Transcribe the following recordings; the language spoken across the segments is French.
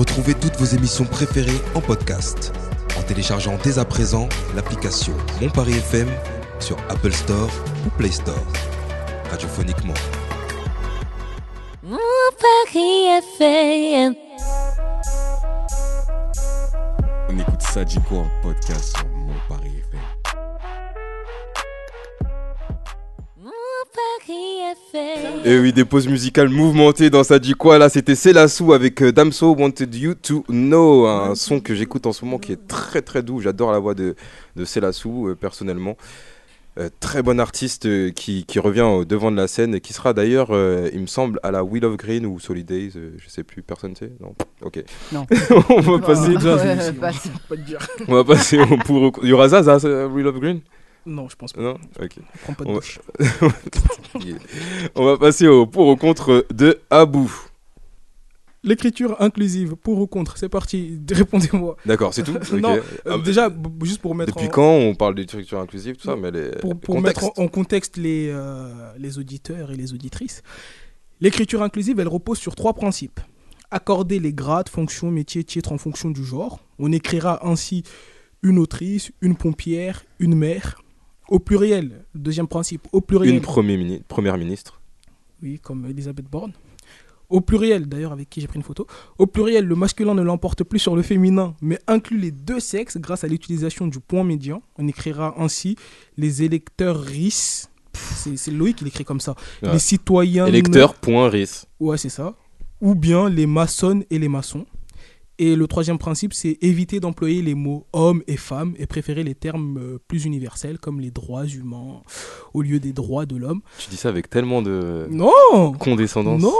Retrouvez toutes vos émissions préférées en podcast en téléchargeant dès à présent l'application Mon Paris FM sur Apple Store ou Play Store. Radiophoniquement. Mon Paris FM. On écoute Sadiko en podcast sur Mon Paris Et oui, des pauses musicales mouvementées dans ça dit quoi là C'était Célassou avec euh, Damso Wanted You to Know, un son que j'écoute en ce moment qui est très très doux. J'adore la voix de, de Célassou euh, personnellement. Euh, très bon artiste euh, qui, qui revient au devant de la scène et qui sera d'ailleurs, euh, il me semble, à la Wheel of Green ou Solidays, euh, je sais plus, personne sait? Non? Ok. Non. on va passer, bah, Pas te dire. on va passer au pour. au- Il y aura ça, ça, ça, Wheel of Green? Non, je pense pas. Non Ok. Prends pas de On va- bouche. on va passer au pour au contre de Abou. L'écriture inclusive, pour ou contre, c'est parti. Répondez-moi. D'accord, c'est tout. Non, Euh, Ah, déjà, juste pour mettre Depuis en, quand on parle d'écriture inclusive, tout ça, mais les pour, mettre en, en contexte les, euh, les auditeurs et les auditrices, l'écriture inclusive, elle repose sur trois principes. Accorder les grades, fonctions, métiers, titres en fonction du genre. On écrira ainsi une autrice, une pompière, une mère. Au pluriel, deuxième principe, au pluriel. Une premier mini- première ministre. Oui, comme Elisabeth Borne. Au pluriel, d'ailleurs, avec qui j'ai pris une photo. Au pluriel, le masculin ne l'emporte plus sur le féminin, mais inclut les deux sexes grâce à l'utilisation du point médian. On écrira ainsi les électeurs RIS. C'est Loïc qui l'écrit comme ça. Ouais. Les citoyens. Électeur, point, RIS. Ouais, c'est ça. Ou bien les maçonnes et les maçons. Et le troisième principe, c'est éviter d'employer les mots hommes et femmes et préférer les termes euh, plus universels comme les droits humains au lieu des droits de l'homme. Tu dis ça avec tellement de Non condescendance. Non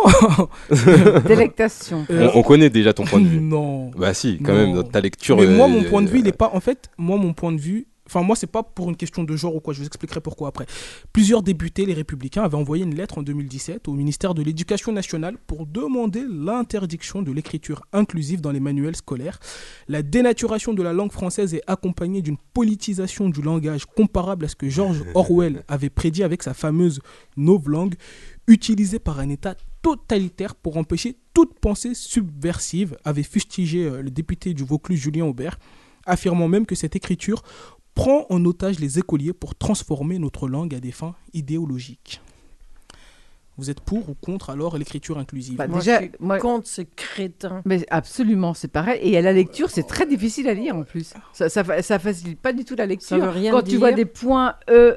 Délectation. On, Euh, on connaît déjà ton point de vue. Non. bah si, quand Non. même, dans ta lecture. Mais moi, euh, mon point de vue, il est pas. En fait, moi, mon point de vue. Enfin, moi, c'est pas pour une question de genre ou quoi. Je vous expliquerai pourquoi après. Plusieurs députés, les Républicains, avaient envoyé une lettre en 2017 au ministère de l'Éducation nationale pour demander l'interdiction de l'écriture inclusive dans les manuels scolaires. La dénaturation de la langue française est accompagnée d'une politisation du langage comparable à ce que George Orwell avait prédit avec sa fameuse novlangue, utilisée par un État totalitaire pour empêcher toute pensée subversive, avait fustigé euh, le député du Vaucluse Julien Aubert, affirmant même que cette écriture prend en otage les écoliers pour transformer notre langue à des fins idéologiques. Vous êtes pour ou contre alors l'écriture inclusive Bah, Moi, déjà, moi- contre ces crétins. Mais absolument, c'est pareil. Et à la lecture, c'est très difficile à lire en plus. Ça, ça, fa- ça facilite pas du tout la lecture. veut rien Quand tu vois des points E,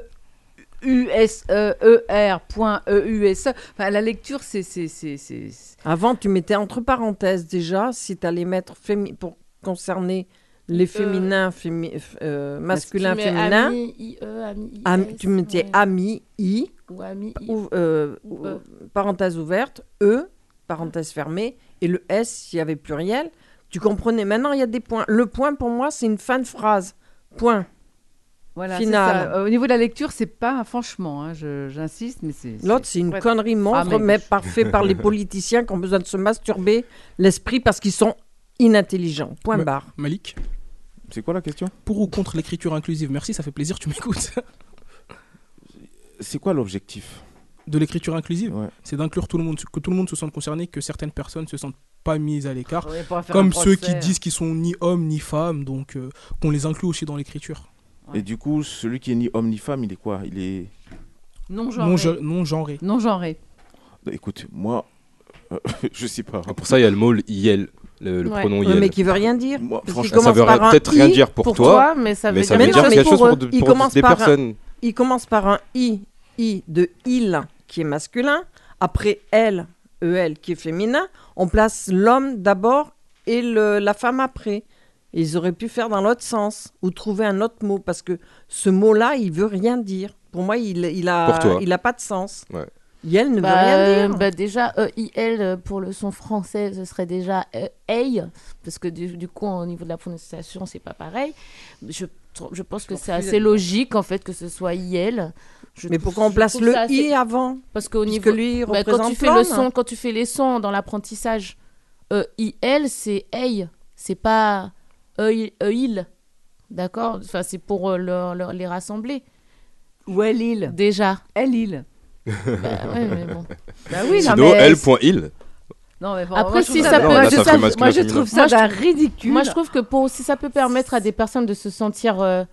U, S, E, E, R, point E, U, S. Enfin, la lecture, c'est. c'est- c'est- c'est- c'est- Avant, tu mettais entre parenthèses déjà, si tu allais mettre fémi- pour concerner les féminins, fémi- euh, masculins, féminins. Ami, IE, ami, IS, Ami- tu mettais ouais. ami, I, Ou ami, I. ou, euh, Ou E. parenthèse ouverte, E, parenthèse fermée, et le S, s'il y avait pluriel. Tu comprenais. Maintenant, il y a des points. Le point, pour moi, c'est une fin de phrase. Point. Voilà, ça. Euh, Au niveau de la lecture, c'est pas, franchement, hein, j'insiste, mais c'est. L'autre, c'est une ouais. connerie monstre, Ah, mais- mais parfait par les politiciens qui ont besoin de se masturber l'esprit parce qu'ils sont inintelligents. Point Mais- barre. Malik, C'est quoi la question? Pour ou contre l'écriture inclusive? Merci, ça fait plaisir, tu m'écoutes. C'est quoi l'objectif? De l'écriture inclusive, Ouais. c'est d'inclure tout le monde, que tout le monde se sente concerné, que certaines personnes se sentent pas mises à l'écart. Ouais, Comme ceux qui disent qu'ils sont ni hommes ni femmes, donc euh, qu'on les inclut aussi dans l'écriture. Ouais. Et du coup, celui qui est ni homme ni femme, il est quoi? Il est. Non Non, genré. ge- non genré. Non genré. Écoute, moi, euh, je sais pas. Pour ça, il y a le mot IEL, le, le Ouais. pronom Ouais, mais qui veut rien dire. Moi, franchement, ça commence veut par un peut-être I rien dire pour, pour toi, mais ça veut mais ça dire veut Mais non, dire mais quelque chose pour de- des par un- personnes. Il commence par un I, I de il qui est masculin. Après elle, EL qui est féminin. On place l'homme d'abord et le- la femme après. Ils auraient pu faire dans l'autre sens ou trouver un autre mot parce que ce mot-là, il veut rien dire. Pour moi, il, il a, toi. il a pas de sens. Ouais. Yel ne Bah, veut rien dire. bah, déjà, EIL euh, pour le son français, ce serait déjà euh, EI, parce que du, du coup, au niveau de la prononciation, c'est pas pareil. Je, je pense que c'est assez logique, en fait, que ce soit IL. Je Mais pourquoi on place le assez- I avant Parce qu'au niveau. lui, il Bah, quand représente tu fais le son, quand tu fais les sons dans l'apprentissage, euh, IL, c'est EI, c'est pas EI, EIL. D'accord? Enfin, c'est pour euh, les rassembler. Ou elle île. Déjà. Elle île. Bah, ouais, mais bon. Bah oui, non, Sinon, mais- L.il. Non, Non, mais bon, Après, moi, je si trouve ça peut- moi, je, ça ça- fait masculin, moi, je féminin. trouve ça Moi, je d'un trouve- ridicule. Moi, je trouve que pour, si ça peut permettre à des personnes de se sentir euh,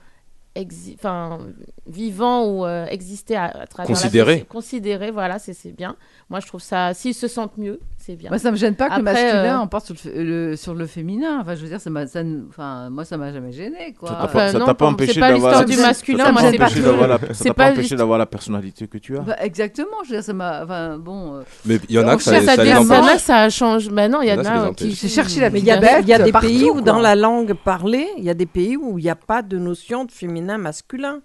exi- enfin, vivants ou euh, exister à, à travers la Considérés. société- considérés, voilà, c'est c'est bien. Moi, je trouve ça, s'ils se sentent mieux, c'est bien. Moi, ça me gêne pas que le masculin euh, emporte sur le, sur le féminin. Enfin, je veux dire, ça m'a- ça ne- enfin, moi, ça m'a jamais gêné, quoi. Ça t'a pas, ça empêché d'avoir l'histoire la- du ça masculin, t'a pas empêché d'avoir la- ça C'est t'a pas pas empêché l'histoire- d'avoir la personnalité que tu as. Bah, exactement. Je veux dire, ça m'a. Enfin, bon. euh, Mais il y en a que ça, ça, à les dire Il y en empêche. a que ça change. Ben non, il y en a, ça qui. J'ai cherché la Mais il y a, des pays où, dans la langue parlée, il y a des pays où il n'y a pas de notion de féminin masculin.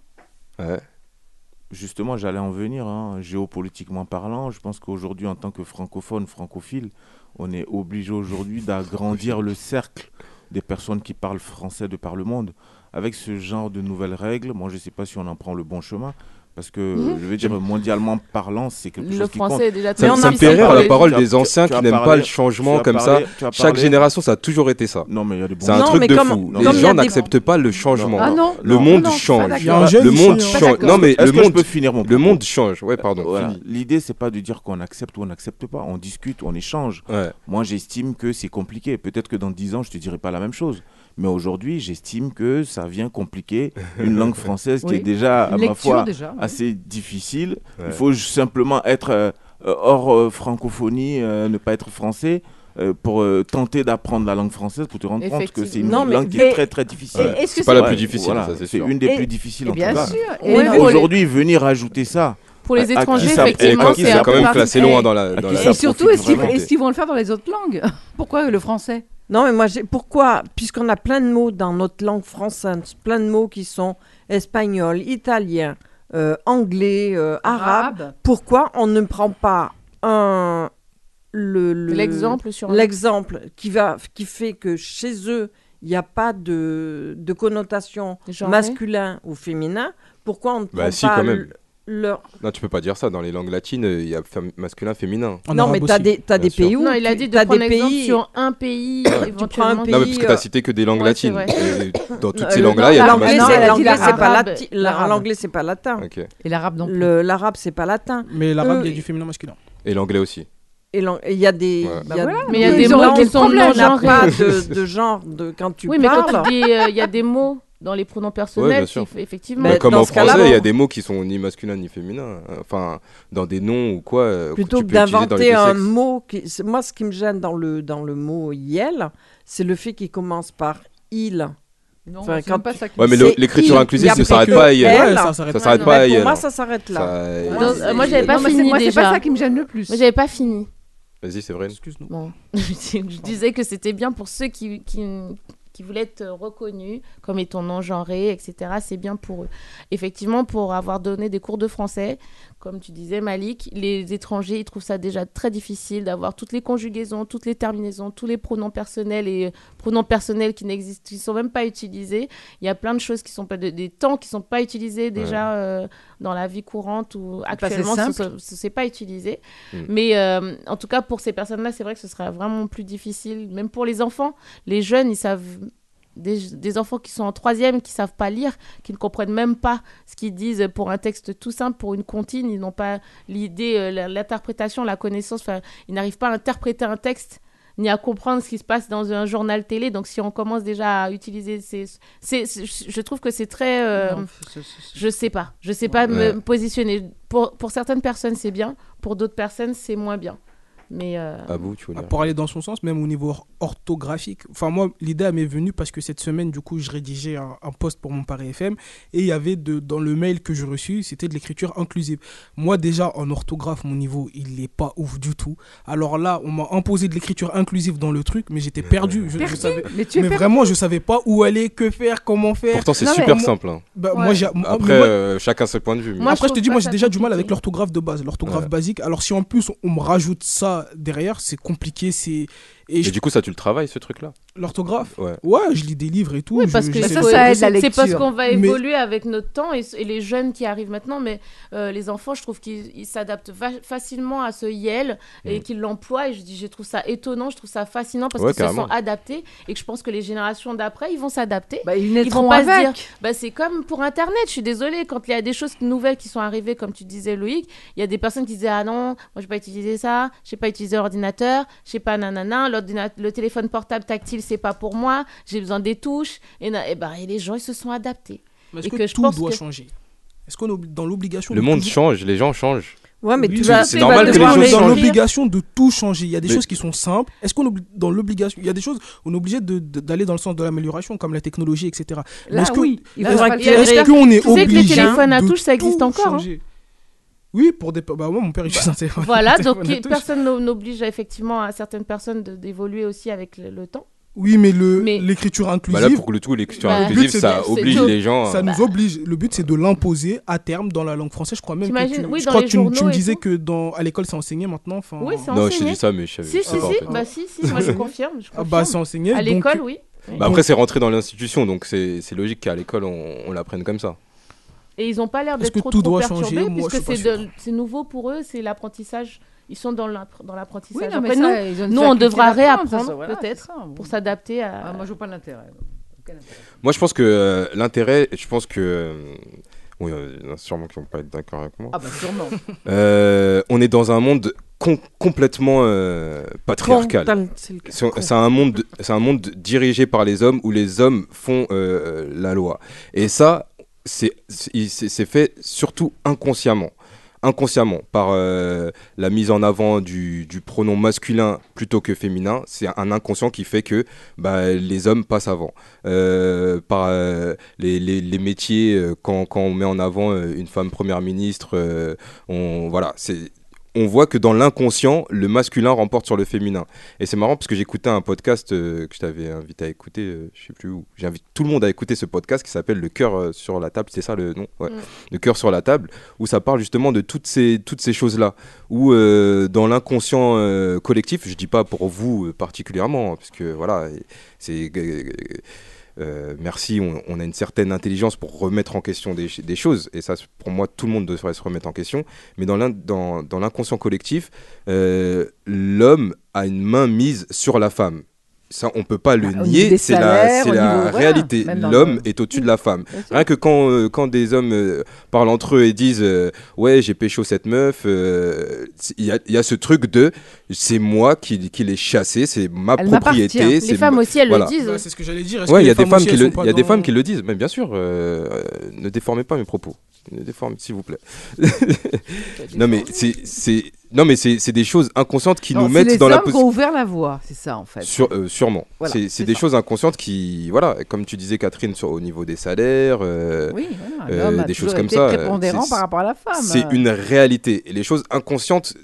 Justement, j'allais en venir, hein, géopolitiquement parlant. Je pense qu'aujourd'hui, en tant que francophone, francophile, on est obligé aujourd'hui d'agrandir le cercle des personnes qui parlent français de par le monde. Avec ce genre de nouvelles règles, moi, je ne sais pas si on en prend le bon chemin. Parce que, Mhm. je veux dire, mondialement parlant, c'est quelque Le chose qui compte. français est déjà Ça, ça me fait rire la parole tu as- des tu- anciens qui n'aiment pas le changement comme ça. parlé- Chaque génération, ça a toujours été ça. Non, mais il y a des bons C'est un Non, truc de comme- fou. non, Les gens n'acceptent pas le changement. Ah non. Le non, monde change. Le monde hein. change. Non mais le monde, peux finir mon le monde change. Ouais, pardon. L'idée, c'est pas de dire qu'on accepte ou on n'accepte pas. On discute, on échange. Moi, j'estime que c'est compliqué. Peut-être que dans 10 ans, je te dirai pas la même chose. Mais aujourd'hui, j'estime que ça vient compliquer une langue française qui Oui. est déjà, à ma foi, déjà. oui. assez difficile. Ouais. Il faut simplement être euh, euh, hors euh, francophonie, euh, ne pas être français. euh, pour euh, tenter d'apprendre la langue française, pour te rendre compte que c'est une mais- langue qui est très très difficile. Et que C'est pas la Ouais, plus difficile, voilà, c'est une des Et- plus difficiles Et en tout bien cas. Et pour les- Aujourd'hui, venir ajouter ça, Pour les étrangers, ça- Et effectivement, c'est quand même classé loin dans la. dans la- ça Et surtout, qu'ils est-ce qu'ils vont le faire dans les autres langues? Pourquoi le français? Non, mais moi, j'ai- pourquoi? Puisqu'on a plein de mots dans notre langue française, plein de mots qui sont espagnol, italien, euh, anglais, euh, arabe, pourquoi on ne prend pas un le le- L'exemple sur l'exemple qui va qui fait que chez eux il n'y a pas de, de connotation Genrée. masculin ou féminin pourquoi on ne prend Bah, si, pas quand même. Leur Non, tu peux pas dire ça. Dans les langues latines, il y a fem- masculin, féminin. En non mais t'as des t'as bien des pays où Non, il a tu- dit de t'as prendre des exemple pays sur un pays éventuellement. pays, Non, mais parce que tu euh, as cité que des langues ouais, latines. dans toutes Euh, ces langues-là, il y a du l'anglais, non, c'est- pas l'anglais c'est pas latin. Et l'arabe non l'arabe c'est pas latin Mais l'arabe, il y a du ils- féminin masculin. Et l'anglais aussi. et il y a des Ouais. il y a- Bah voilà, Mais il y a des ils ont mots qui sont non n'a genrés. pas de, de genre de quand tu Oui, mais parles quand tu dis euh, il y a des mots dans les pronoms Ouais, personnels, bien sûr. qui, effectivement. Mais Mais comme dans en français, il y a des mots qui sont ni masculins ni féminins. Enfin, dans des noms ou quoi. euh, plutôt que d'inventer un sexes. mot qui moi ce qui me gêne dans le dans le mot yel c'est le fait qu'il commence par il Non, Enfin, quand pas tu- ça qui Ouais, mais l'écriture inclusive, ça s'arrête pas à elle. elle. Ouais, ça s'arrête pas. pas à pour moi ça s'arrête là Ça- euh, moi, j'avais pas Non, fini Moi, c'est pas ça qui me gêne le plus. Mais j'avais pas fini. Vas-y, c'est vrai. Excuse-nous. Bon, je disais que c'était bien pour ceux qui, qui, qui voulaient être reconnus comme étant non-genrés, etc. C'est bien pour eux. Effectivement, pour avoir donné des cours de français, comme tu disais, Malik, les étrangers, ils trouvent ça déjà très difficile d'avoir toutes les conjugaisons, toutes les terminaisons, tous les pronoms personnels et euh, pronoms personnels qui n'existent, qui sont même pas utilisés. Il y a plein de choses qui sont pas, de- des temps qui sont pas utilisés déjà euh, dans la vie courante ou actuellement, ce- c'est pas utilisé. Mm. Mais euh, en tout cas, pour ces personnes-là, c'est vrai que ce sera vraiment plus difficile, même pour les enfants. Les jeunes, ils savent. Des, des enfants qui sont en troisième, qui savent pas lire, qui ne comprennent même pas ce qu'ils disent pour un texte tout simple, pour une comptine, ils n'ont pas l'idée, euh, l'interprétation, la connaissance, enfin, ils n'arrivent pas à interpréter un texte ni à comprendre ce qui se passe dans un journal télé. Donc, si on commence déjà à utiliser ces, c'est, c'est- je trouve que c'est très, euh, Non, c'est- c'est- je sais pas. Je sais pas Ouais. me positionner. Pour, pour certaines personnes, c'est bien. Pour d'autres personnes, c'est moins bien. Mais euh, À vous, tu veux Ah. Pour aller dans son sens, même au niveau or- orthographique. Enfin, moi, l'idée m'est venue parce que cette semaine, du coup, je rédigeais un, un post pour mon Paris FM et il y avait de, dans le mail que je reçus, c'était de l'écriture inclusive. Moi, déjà, en orthographe, mon niveau, il n'est pas ouf du tout. Alors là, on m'a imposé de l'écriture inclusive dans le truc, mais j'étais perdu. Je, je Perdu savais, Mais tu vraiment, je savais pas où aller, que faire, comment faire. Pourtant, c'est mais- super simple. hein. Bah, Ouais. moi, Après, moi- euh, chacun ses points de vue. mais- Moi, Après, je je te dis, moi, j'ai déjà du mal avec l'orthographe de base, l'orthographe Ouais. basique. Alors, si en plus on me rajoute ça derrière, c'est compliqué. C'est Et Et je- du coup, ça, tu le travailles, ce truc-là? L'orthographe, Ouais. ouais, je lis des livres et tout. Oui, je- parce que ça, ça aide la c'est parce lecture. qu'on va Mais- évoluer avec notre temps et, et les jeunes qui arrivent maintenant, mais euh, les enfants, je trouve qu'ils ils s'adaptent va- facilement à ce YEL et Mm. qu'ils l'emploient. Et je, dis, je trouve ça étonnant, je trouve ça fascinant parce Ouais, qu'ils se sont adaptés et que je pense que les générations d'après, ils vont s'adapter. Bah, ils Ils naîtront vont pas se avec. dire, bah, c'est comme pour Internet, je suis désolée, quand il y a des choses nouvelles qui sont arrivées, comme tu disais Loïc, il y a des personnes qui disaient Ah non, moi je vais pas utiliser ça, je sais pas utiliser l'ordinateur, je sais pas nanana, le téléphone portable tactile c'est pas pour moi, j'ai besoin des touches, et, na- et, bah, et les gens ils se sont adaptés. Mais Est-ce et que, que je tout pense doit que- changer? Est-ce qu'on est dans l'obligation Le de monde change, les gens changent. Ouais, mais Oui, tu c'est- vas. c'est tu normal vas que les choses dans l'obligation de tout changer. Il y a des Mais- choses qui sont simples. Est-ce qu'on dans l'obligation Il y a des choses on est obligé de- de- d'aller dans le sens de l'amélioration, comme la technologie, etc. Mais Là, est-ce que- oui. Il Là, faudra il que y a- Est-ce qu'on est tu sais que les obligé téléphones à de touche, ça existe tout encore, hein changer? Oui, pour des. Bah, moi, mon père, il utilise un téléphone. Voilà, un donc téléphone personne n'o- n'oblige effectivement à certaines personnes de- d'évoluer aussi avec le, le temps. Oui, mais le- Mais- l'écriture Bah inclusive. là, pour le tout, l'écriture Bah, inclusive, but, ça oblige les gens. Ça nous oblige. Le but, c'est de l'imposer à terme dans la langue française. Je crois même que tu, Oui, je dans crois les que tu, me- tu me disais que dans, à l'école, c'est enseigné maintenant. Enfin, Oui, c'est Non, je t'ai enseigné. dit ça, mais je savais Si, je si, sais pas, en si, fait. bah si, si, moi je confirme. Je Ah bah, c'est enseigné. à donc- l'école, oui. Bah après, c'est rentré dans l'institution, donc c'est c'est logique qu'à l'école, on, on l'apprenne comme ça. Et ils n'ont pas l'air Est-ce d'être que trop, tout trop doit perturbés changer? Moi, puisque c'est nouveau pour eux, c'est l'apprentissage. Ils sont dans l'app- dans Oui, l'apprentissage. ça, nous, on devra réapprendre, voilà, peut-être, pour s'adapter à. Ah, moi, je vois pas l'intérêt. Moi, je pense que euh, l'intérêt, je pense que. euh, oui, euh, il y en a sûrement qui vont pas être d'accord avec moi. Ah, bah, sûrement. Euh, on est dans un monde com- complètement euh, patriarcal. C'est le cas. C'est c'est un monde, c'est un monde dirigé par les hommes où les hommes font euh, la loi. Et ça, c'est fait surtout inconsciemment. Inconsciemment, par euh, la mise en avant du, du pronom masculin plutôt que féminin, c'est un inconscient qui fait que bah, les hommes passent avant. Euh, par euh, les, les- les métiers, quand, quand on met en avant une femme première ministre, on, voilà, c'est on voit que dans l'inconscient, le masculin remporte sur le féminin. Et c'est marrant parce que j'écoutais un podcast euh, que je t'avais invité à écouter, euh, je sais plus où. J'invite tout le monde à écouter ce podcast qui s'appelle Le cœur euh, sur la table, c'est ça le nom? Ouais. Mm. Le cœur sur la table, où ça parle justement de toutes ces, toutes ces choses-là. Où euh, dans l'inconscient collectif, je dis pas pour vous particulièrement, hein, parce que voilà, c'est. Euh, merci, on, a une certaine intelligence pour remettre en question des, choses, et ça, pour moi, tout le monde devrait se remettre en question. Mais dans l'inconscient collectif, euh, l'homme a une main mise sur la femme. Ça, on peut pas le Bah, nier, c'est la, niveau- réalité. L'homme est au-dessus de la femme. Rien que quand, euh, quand des hommes euh, parlent entre eux et disent euh, Ouais, j'ai pécho cette meuf, euh, il y, a, il y a ce truc de C'est moi qui, qui l'ai chassé, c'est ma Elle propriété. Les femmes aussi, elles voilà. le disent. Bah, c'est ce que j'allais dire. Ouais, il y a des femmes aussi, qui le, y a des femmes qui le disent, mais bien sûr, euh, euh, ne déformez pas mes propos. Ne déformez, s'il vous plaît. non mais c'est, non mais c'est, des choses inconscientes qui Non, nous mettent les dans la hommes qui ont position. ouvert la voie, c'est ça, en fait. Sur, euh, sûrement. Voilà, c'est, des ça. choses inconscientes qui, voilà, comme tu disais Catherine, sur, au niveau des salaires. euh, Oui, voilà. euh, des choses comme été ça, prépondérant c'est- par rapport à la femme. C'est une réalité. Et les choses inconscientes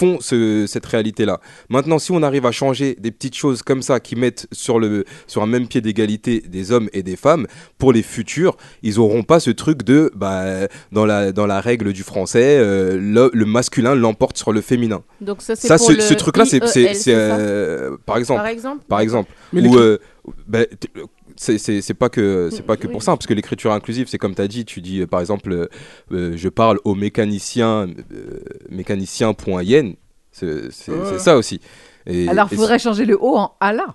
font ce- cette réalité-là. Maintenant, si on arrive à changer des petites choses comme ça qui mettent sur, le, sur un même pied d'égalité des hommes et des femmes, pour les futurs, ils n'auront pas ce truc de, bah, dans, la, dans la règle du français, euh, le, le masculin l'emporte sur le féminin. Donc ça, c'est Ça, pour ce, ce truc-là, c'est, ça? euh, par exemple, Par exemple? Par exemple, Mais euh, bah, t- c'est pas que c'est pas que pour ça parce que l'écriture inclusive c'est comme tu as dit tu dis euh, par exemple euh, euh, je parle au mécanicien euh, mécanicien.yen c'est c'est- Ouais. c'est ça aussi et, Alors, et il faudrait changer le O en Allah.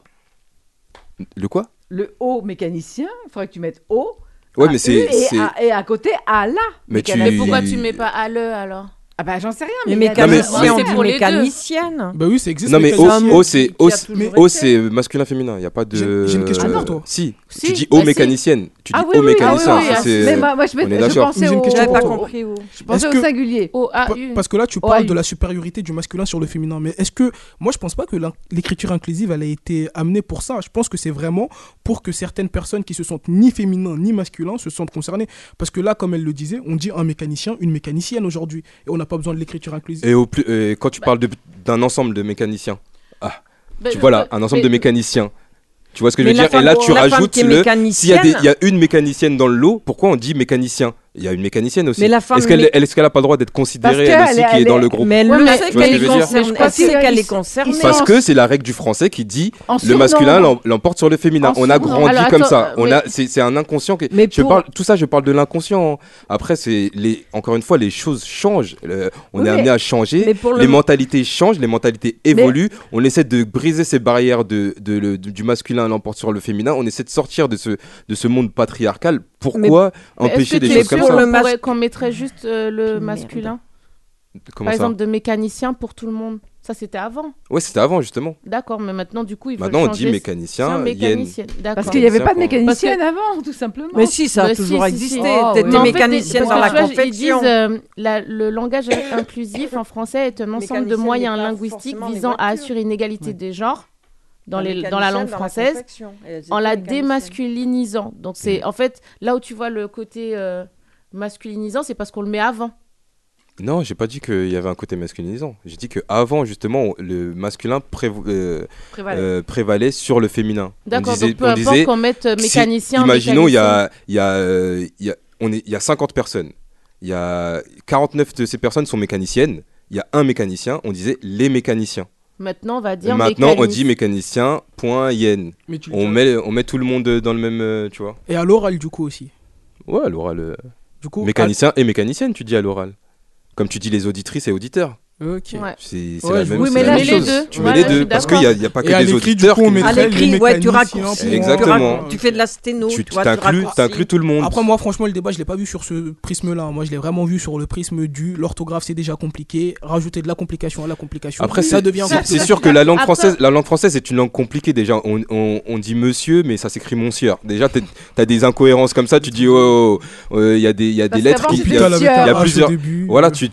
c'est- le quoi? Le O mécanicien, il faudrait que tu mettes O. ouais mais U, c'est et, et à côté Allah. Mais tu- Mais pourquoi tu mets pas à le alors? Ah bah j'en sais rien. Mais mais- mécanicien, mais- on c'est dit pour les deux. mécanicienne. Bah oui, ça existe. non mais O, c'est O, c'est- masculin féminin il y a pas de J'ai- une question euh, pour toi. si, Si, tu dis bah O si. mécanicienne tu dis Ah oui, O oui, mécanicien ah ah, Mais moi, je, pensais Mais j'ai une au, question J'avais pas pour toi. compris où. je pensais Est-ce au que- singulier. Parce que là, tu parles de la supériorité du masculin sur le féminin. Mais est-ce que. Moi, je pense pas que l'écriture inclusive, elle a été amenée pour ça. Je pense que c'est vraiment pour que certaines personnes qui se sentent ni féminins ni masculins se sentent concernées. Parce que là, comme elle le disait, on dit un mécanicien, une mécanicienne aujourd'hui. Et on n'a pas besoin de l'écriture inclusive. et au plus et quand tu parles de- d'un ensemble de mécaniciens. Bah, tu vois là un ensemble de mécaniciens. Tu vois ce que je veux dire? et là tu rajoutes le s'il y, a des- mécanicienne. il y a une mécanicienne dans le lot, pourquoi on dit mécanicien? il y a une mécanicienne aussi. Mais la femme. Est-ce qu'elle est n'a pas le droit d'être considérée, elle aussi, qui est, dans le groupe Mais elle le sait qu'elle est, qu est concernée. Parce que c'est la règle du français qui dit le masculin l'emporte sur le féminin. On a grandi comme ça. C'est un inconscient. Qui, tout ça, je parle de l'inconscient. Hein. Après, encore une fois, les choses changent. Euh, on est amené à changer. Les mentalités changent, les mentalités évoluent. On essaie de briser ces barrières de, du masculin l'emporte sur le féminin. On essaie de sortir de ce monde patriarcal. Pourquoi empêcher des choses comme ça qu'on mettrait juste euh, le masculin. Par exemple, de mécanicien pour tout le monde. Ça, c'était avant. Oui, c'était avant, justement. D'accord, mais maintenant, du coup, il faut... Maintenant, on dit mécanicien. mécanicien. Parce qu'il n'y avait pas de mécanicienne avant, tout simplement. Mais si, ça a bah mais toujours si, existé. Si, si. Oh, T'étais mécanicienne dans la vois, confection. Ils disent, euh, le langage inclusif en français est un ensemble de moyens linguistiques visant à assurer une égalité des genres dans, la langue française en la démasculinisant. Donc, c'est mhm. en fait là où tu vois le côté. Euh, masculinisant, c'est parce qu'on le met avant. Non, j'ai pas dit qu'il y avait un côté masculinisant. J'ai dit qu'avant, justement, le masculin euh, euh, prévalait. Sur le féminin. D'accord, donc peu on importe qu'on mette euh, mécanicien. Imaginons, il y a, y, y, a, on est, y a 50 personnes. Il y a 49 de ces personnes sont mécaniciennes. Il y a un mécanicien, on disait les mécaniciens. Maintenant, on va dire Maintenant, on dit mécanicien, point, yen. on, met, on met tout le monde dans le même, tu vois. Et à l'oral, du coup, aussi. Ouais, à l'oral Mécanicien et mécanicienne, tu dis à l'oral. Comme tu dis les auditrices et auditeurs. Ok. C'est ouais, oui, mais là, deux. Tu mets les deux. Parce qu'il n'y a, a pas que et des auditeurs. À l'écrit, tu racontes. Exactement. Tu, fais de la sténo. Tu t'inclus tout le monde. Après, moi, franchement, le débat, je ne l'ai pas vu sur ce prisme-là. Moi, je l'ai vraiment vu sur le prisme du l'orthographe, c'est déjà compliqué. Rajouter de la complication à la complication. Après, ça devient. C'est sûr que la langue française, la une langue compliquée. Déjà, on dit monsieur, mais ça s'écrit monsieur. Déjà, tu as des incohérences comme ça. Tu dis, oh, oh, oh euh, il y a des lettres qui. Il y a plusieurs. Voilà, tu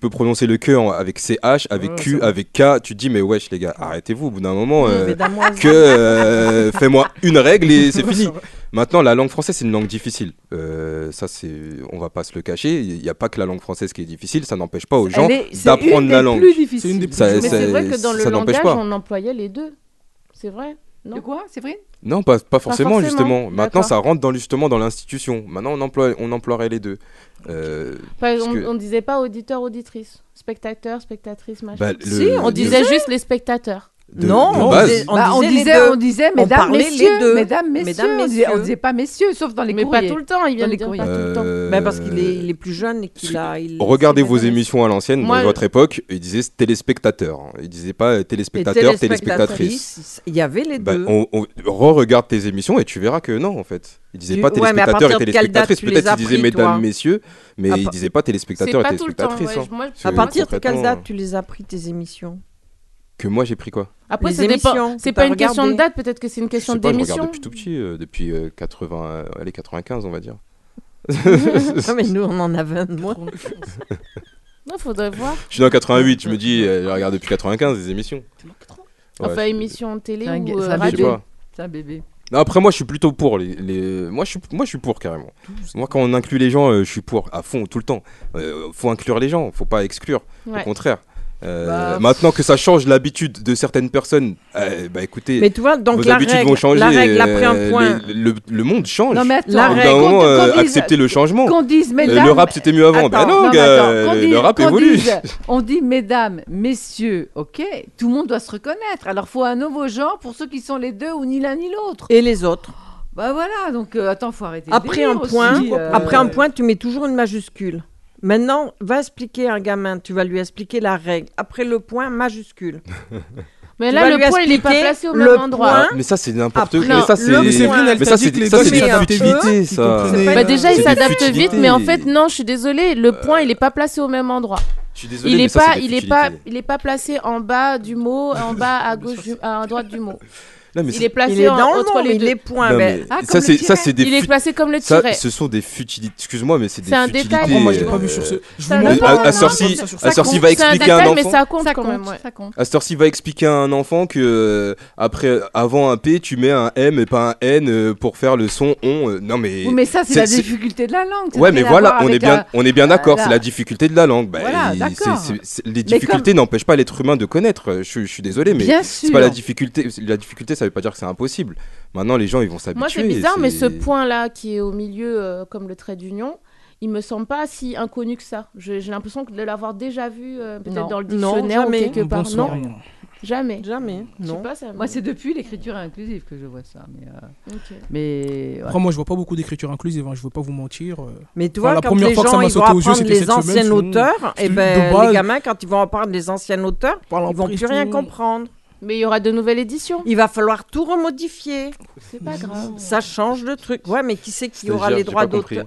peux prononcer le cœur en, avec CH, avec Q, avec K. Tu te dis, mais wesh, les gars, arrêtez-vous au bout d'un moment. Euh, que euh, fais-moi une règle et c'est fini. Maintenant, la langue française, c'est une langue difficile. Euh, ça, c'est, on va pas se le cacher. Il n'y a pas que la langue française qui est difficile. Ça n'empêche pas aux gens d'apprendre la langue. C'est une des plus difficiles. C'est vrai que dans le langage, on employait les deux. C'est vrai. De quoi? C'est vrai? Non, pas, forcément, justement. Maintenant, ça rentre dans, justement dans l'institution. Maintenant, on, emploie, on emploierait les deux. Euh, on, ne disait pas auditeur, auditrice, spectateur, spectatrice, machin. Bah, si, on disait juste les spectateurs non, on. Disait, on, mesdames, messieurs, mesdames, mesdames. On, disait, disait pas messieurs, sauf dans les mais courriers. Pas tout le temps, il vient dans les courriers. Tout le temps. Euh, parce qu'il est, il plus jeune et qu'il a. Regardez vos émissions à l'ancienne, dans votre époque, il disait téléspectateur. Il disait pas euh, téléspectateur, téléspectatrice. Il y avait les bah, deux. Bah, on, re-regarde tes émissions et tu verras que non, en fait. Il disait pas téléspectateur ouais, et téléspectatrice. Peut-être qu'il disait mesdames, messieurs, mais il disait pas téléspectateur et téléspectatrice. Hein. À partir de quelle hein. date tu les as pris tes émissions que moi j'ai pris quoi Après. C'est pas une question de date, peut-être que c'est une question d'émission. Je regarde depuis tout petit, euh, depuis euh, 80, euh, allez, 95, on va dire. non, mais nous, on en a 20 de moins. non, faudrait voir. Je suis dans 88, je me dis, je regarde depuis 95 des émissions. Ouais, enfin, émissions télé un... ou radio. C'est un bébé. Non, après, moi, je suis plutôt pour. Les. Moi, je suis, moi, je suis pour carrément. Moi, quand on inclut les gens, je suis pour à fond, tout le temps. Euh, faut inclure les gens, faut pas exclure. Au contraire. Euh, bah, maintenant que ça change l'habitude de certaines personnes, euh, bah écoutez, mais tu vois, donc vos habitudes vont changer. La règle après un euh, point. Le, monde change. Non mais attends, la règle, moment, euh, accepter le changement. Qu'on dise, mesdames, le rap c'était mieux avant. Attends, ben non, non le rap évolue. On dit mesdames, messieurs, ok, tout le monde doit se reconnaître. Alors faut un nouveau genre pour ceux qui sont les deux ou ni l'un ni l'autre. Et les autres. Bah voilà, donc attends, faut arrêter. Après un point, après un point, tu mets toujours une majuscule. Maintenant, va expliquer à un gamin, tu vas lui expliquer la règle. Après le point majuscule. Mais là, le point, il n'est pas placé au même endroit. Ah, mais ça, c'est n'importe ah, quoi. Mais ça, c'est mais ça, c'est ça. Bah, déjà, il s'adapte vite, mais en fait, non, je suis désolée, le euh. point, il n'est pas placé au même endroit. Je suis désolée, il n'est pas, il est pas, il est pas placé en bas du mot, en bas à gauche, à droite du mot. Il, est... placé il dans le nom, les, points. Ah, ça, c'est, des. Il est placé comme le tiret. Ce sont des futilités. Excuse-moi, mais c'est des un. Détail. Ah, moi, j'ai pas euh, vu sur ce. Je vous montre. Assorti va expliquer à un enfant. Ça compte quand même. Assorti va expliquer à un enfant que euh, après, avant un P, tu mets un M et pas un N euh, pour faire le son on. Non, mais. Mais ça, c'est la difficulté de la langue. Ouais, mais voilà, on est bien, d'accord. C'est la difficulté de la langue. Les difficultés n'empêchent pas l'être humain de connaître. Je suis désolé, mais c'est pas la difficulté. La difficulté, ça veut pas dire que c'est impossible. Maintenant, les gens, ils vont s'habituer. Moi, c'est bizarre, mais ce point-là qui est au milieu, euh, comme le trait d'union, il me semble pas si inconnu que ça. J'ai l'impression de l'avoir déjà vu, euh, peut-être dans le dictionnaire non, ou quelque part. Non, jamais. Jamais. Non. Moi, c'est depuis l'écriture inclusive que je vois ça. Mais, euh... mais. Après, moi, je vois pas beaucoup d'écriture inclusive. Hein, je veux pas vous mentir. Euh. Mais tu vois, quand la première les fois gens que ça m'a sauté aux yeux, les anciens auteurs, et eh ben, les gamins, quand ils vont apprendre les anciens auteurs, ils vont plus rien comprendre. Mais il y aura de nouvelles éditions. Il va falloir tout remodifier. C'est pas grave. Ça change de truc. Ouais, mais qui c'est qui aura les droits d'auteur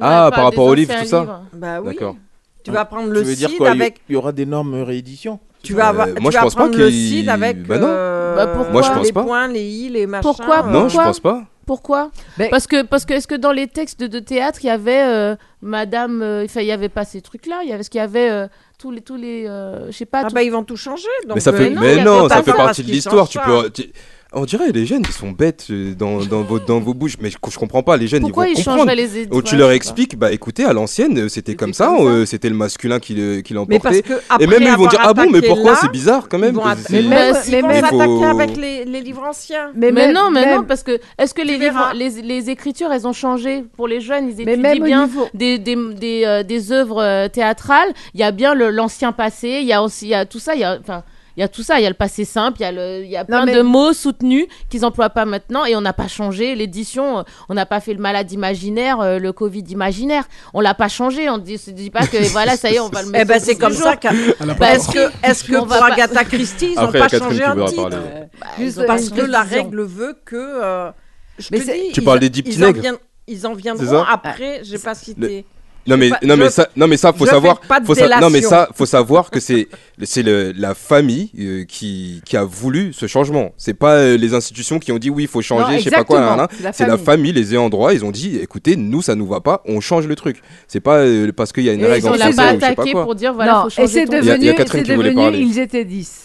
Ah, par rapport au livre, tout ça livres. Bah oui. D'accord. Tu vas prendre le CID quoi il y- avec. Il y aura des normes rééditions Tu vas, avoir, Euh, tu moi, je vas pense pas prendre le CID avec Bah non. euh, Bah pourquoi Moi, je pense les pas. points, les i, les machins. Pourquoi euh, Non, je pense pas. Pourquoi Ben- Parce que parce que est-ce que dans les textes de, de théâtre il y avait euh, Madame, euh, enfin il y avait pas ces trucs-là. Il y avait ce qu'il y avait euh, tous les tous les, euh, je sais pas. Ah tout- bah ils vont tout changer. Donc, Mais ça euh, fait, non, mais non, ça fait partie de l'histoire. Tu peux, tu- on dirait les jeunes, ils sont bêtes euh, dans, dans, vos, dans vos bouches. Mais je, je comprends pas, les jeunes, Pourquoi ils ils vont comprendre. changeraient les éditions Oh, tu leur expliques, bah écoutez, à l'ancienne, euh, c'était comme ça, euh, c'était le masculin qui qui Mais l'emportait. Et même ils vont dire, ah bon, mais pourquoi? C'est bizarre quand ils même. Mais même- ils vont mais s'attaquer faut- avec les, les livres anciens. Mais, même- non, mais même- non, parce que est-ce que les, livres, les, les écritures, elles ont changé pour les jeunes? Ils Mais étudient même bien niveau- des, des, des, euh, des œuvres théâtrales. Il y a bien le- l'ancien passé, il y a aussi il y a tout ça. Il y a, enfin, il y a tout ça. Il y a le passé simple, il y a, le, il y a plein mais- de mots soutenus qu'ils n'emploient pas maintenant et on n'a pas changé l'édition. euh, On n'a pas fait le malade imaginaire, euh, le Covid imaginaire. On l'a pas changé. On ne se dit pas que voilà, ça y est, on va le mettre. Eh ben c'est comme ça a Bah, Est-ce que, est-ce que pour pas- Agatha Christie, ils n'ont pas Catherine changé un titre. Euh, Bah, juste parce que la règle veut que. euh, je Mais te dis, Tu ils parles des dix petits ils en nègres Ils en viendront après, j'ai pas cité. Non mais pas- non mais ça non mais ça faut savoir faut sa- non mais ça faut savoir que c'est c'est le- la famille euh, qui qui a voulu ce changement c'est pas euh, les institutions qui ont dit oui il faut changer Non, je sais pas quoi c'est la famille. les ayants droit ils ont dit écoutez nous ça nous va pas on change le truc c'est pas euh, parce qu'il y a une Et règle on en français pas attaqué pour dire voilà, non, faut et changer c'est ton- Il y a- il y a devenu, Catherine c'est devenu, parler. ils étaient 10.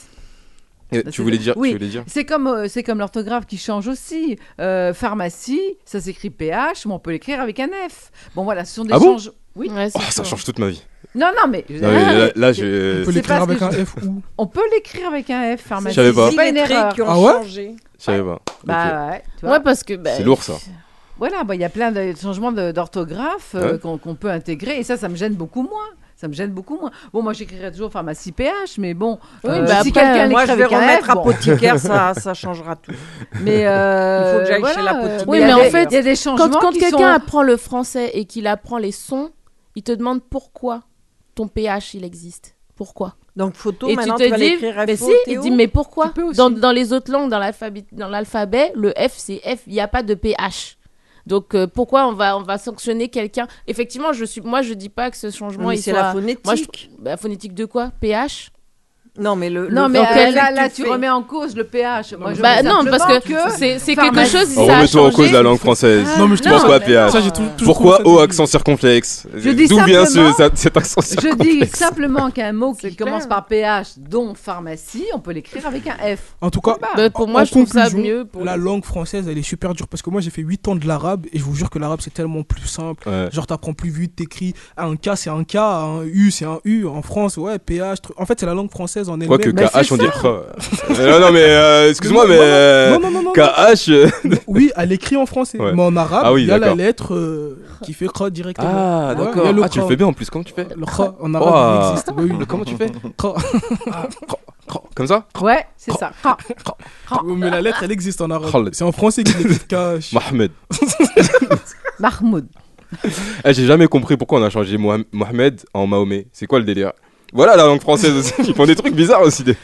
Et c'est- tu voulais dire oui. tu voulais dire C'est comme, euh, c'est comme l'orthographe qui change aussi. Euh, pharmacie, ça s'écrit PH, mais on peut l'écrire avec un F. Bon voilà, ce sont des Ah bon? changements. Oui. Ouais, c'est Oh, ça change toute ma vie Non, non, mais Non, mais là, là, je On peut l'écrire avec un F ou. on peut l'écrire avec un F, pharmacie. Je savais pas. Pas une erreur. qui ont Ah ouais changé. je savais pas. Bah ouais. tu vois. Ouais, parce que bah, c'est lourd ça Voilà, bah, il y a plein de changements d'orthographe euh, Ouais. qu'on peut intégrer et ça, ça me gêne beaucoup moins. Ça me gêne beaucoup moins. Bon, moi, j'écrirais toujours pharmacie PH, mais bon, Oui, euh, bah si quelqu'un Moi, l'écrit je vais remettre F, bon. apothicaire, ça, ça changera tout. Mais euh, Il faut que j'aille voilà, chez l'apothicaire. euh, Oui, il y a mais en des- fait, il y a des changements Quand, quelqu'un sont... apprend le français et qu'il apprend les sons, il te demande pourquoi ton PH il existe. Pourquoi? Donc, photo, Et tu te tu vas dis, l'écrire mais si, il dit mais pourquoi? Dans, dans les autres langues, dans l'alphabet, dans l'alphabet, le F c'est F, il n'y a pas de PH. Donc euh, pourquoi on va on va sanctionner quelqu'un? Effectivement, je suis moi je dis pas que ce changement Mais il c'est soit la phonétique. Moi, je... bah, phonétique de quoi? PH Non, mais le. Non, le- mais dans euh, là, tu remets en cause le PH. Moi, je Bah non, parce que c'est c'est quelque chose. Ça a remets-toi en cause la langue française Non, mais je pourquoi mais PH Ça, j'ai tou- toujours pourquoi O accent circonflexe Je dis d'où vient ce, cet accent Je dis circonflexe simplement qu'un mot qui commence par PH, dont pharmacie, on peut l'écrire avec un F. En tout cas, bah, pour moi en je trouve ça mieux. Pour La langue française, elle est super dure parce que moi j'ai fait 8 ans de l'arabe et je vous jure que l'arabe c'est tellement plus simple. Ouais. Genre t'apprends plus vite, t'écris un K c'est un K, un U c'est un U. En France, ouais, PH. truc. En fait, c'est la langue française en elle-même. Quoique KH on dit. Euh, non non mais euh, excuse-moi mais euh, Non, non, non, non, non. KH euh, Oui, elle écrit en français. Ouais. Mais en arabe, Ah oui, il y a la lettre euh, qui fait Kha directement. ah Ouais, il y a d'accord le ah tu le fais bien en plus comment tu fais Le Kha en arabe, il existe. Oui, oui. comment tu fais Kha. comme ça Ouais, c'est ça. Ah. Mais la lettre, elle existe en arabe. C'est en français qu'il existe KH. Mohamed Mahmoud. Eh, j'ai jamais compris pourquoi on a changé Moham- Mohamed en Mahomet c'est quoi le délire? Voilà la langue française aussi ils font des trucs bizarres aussi des-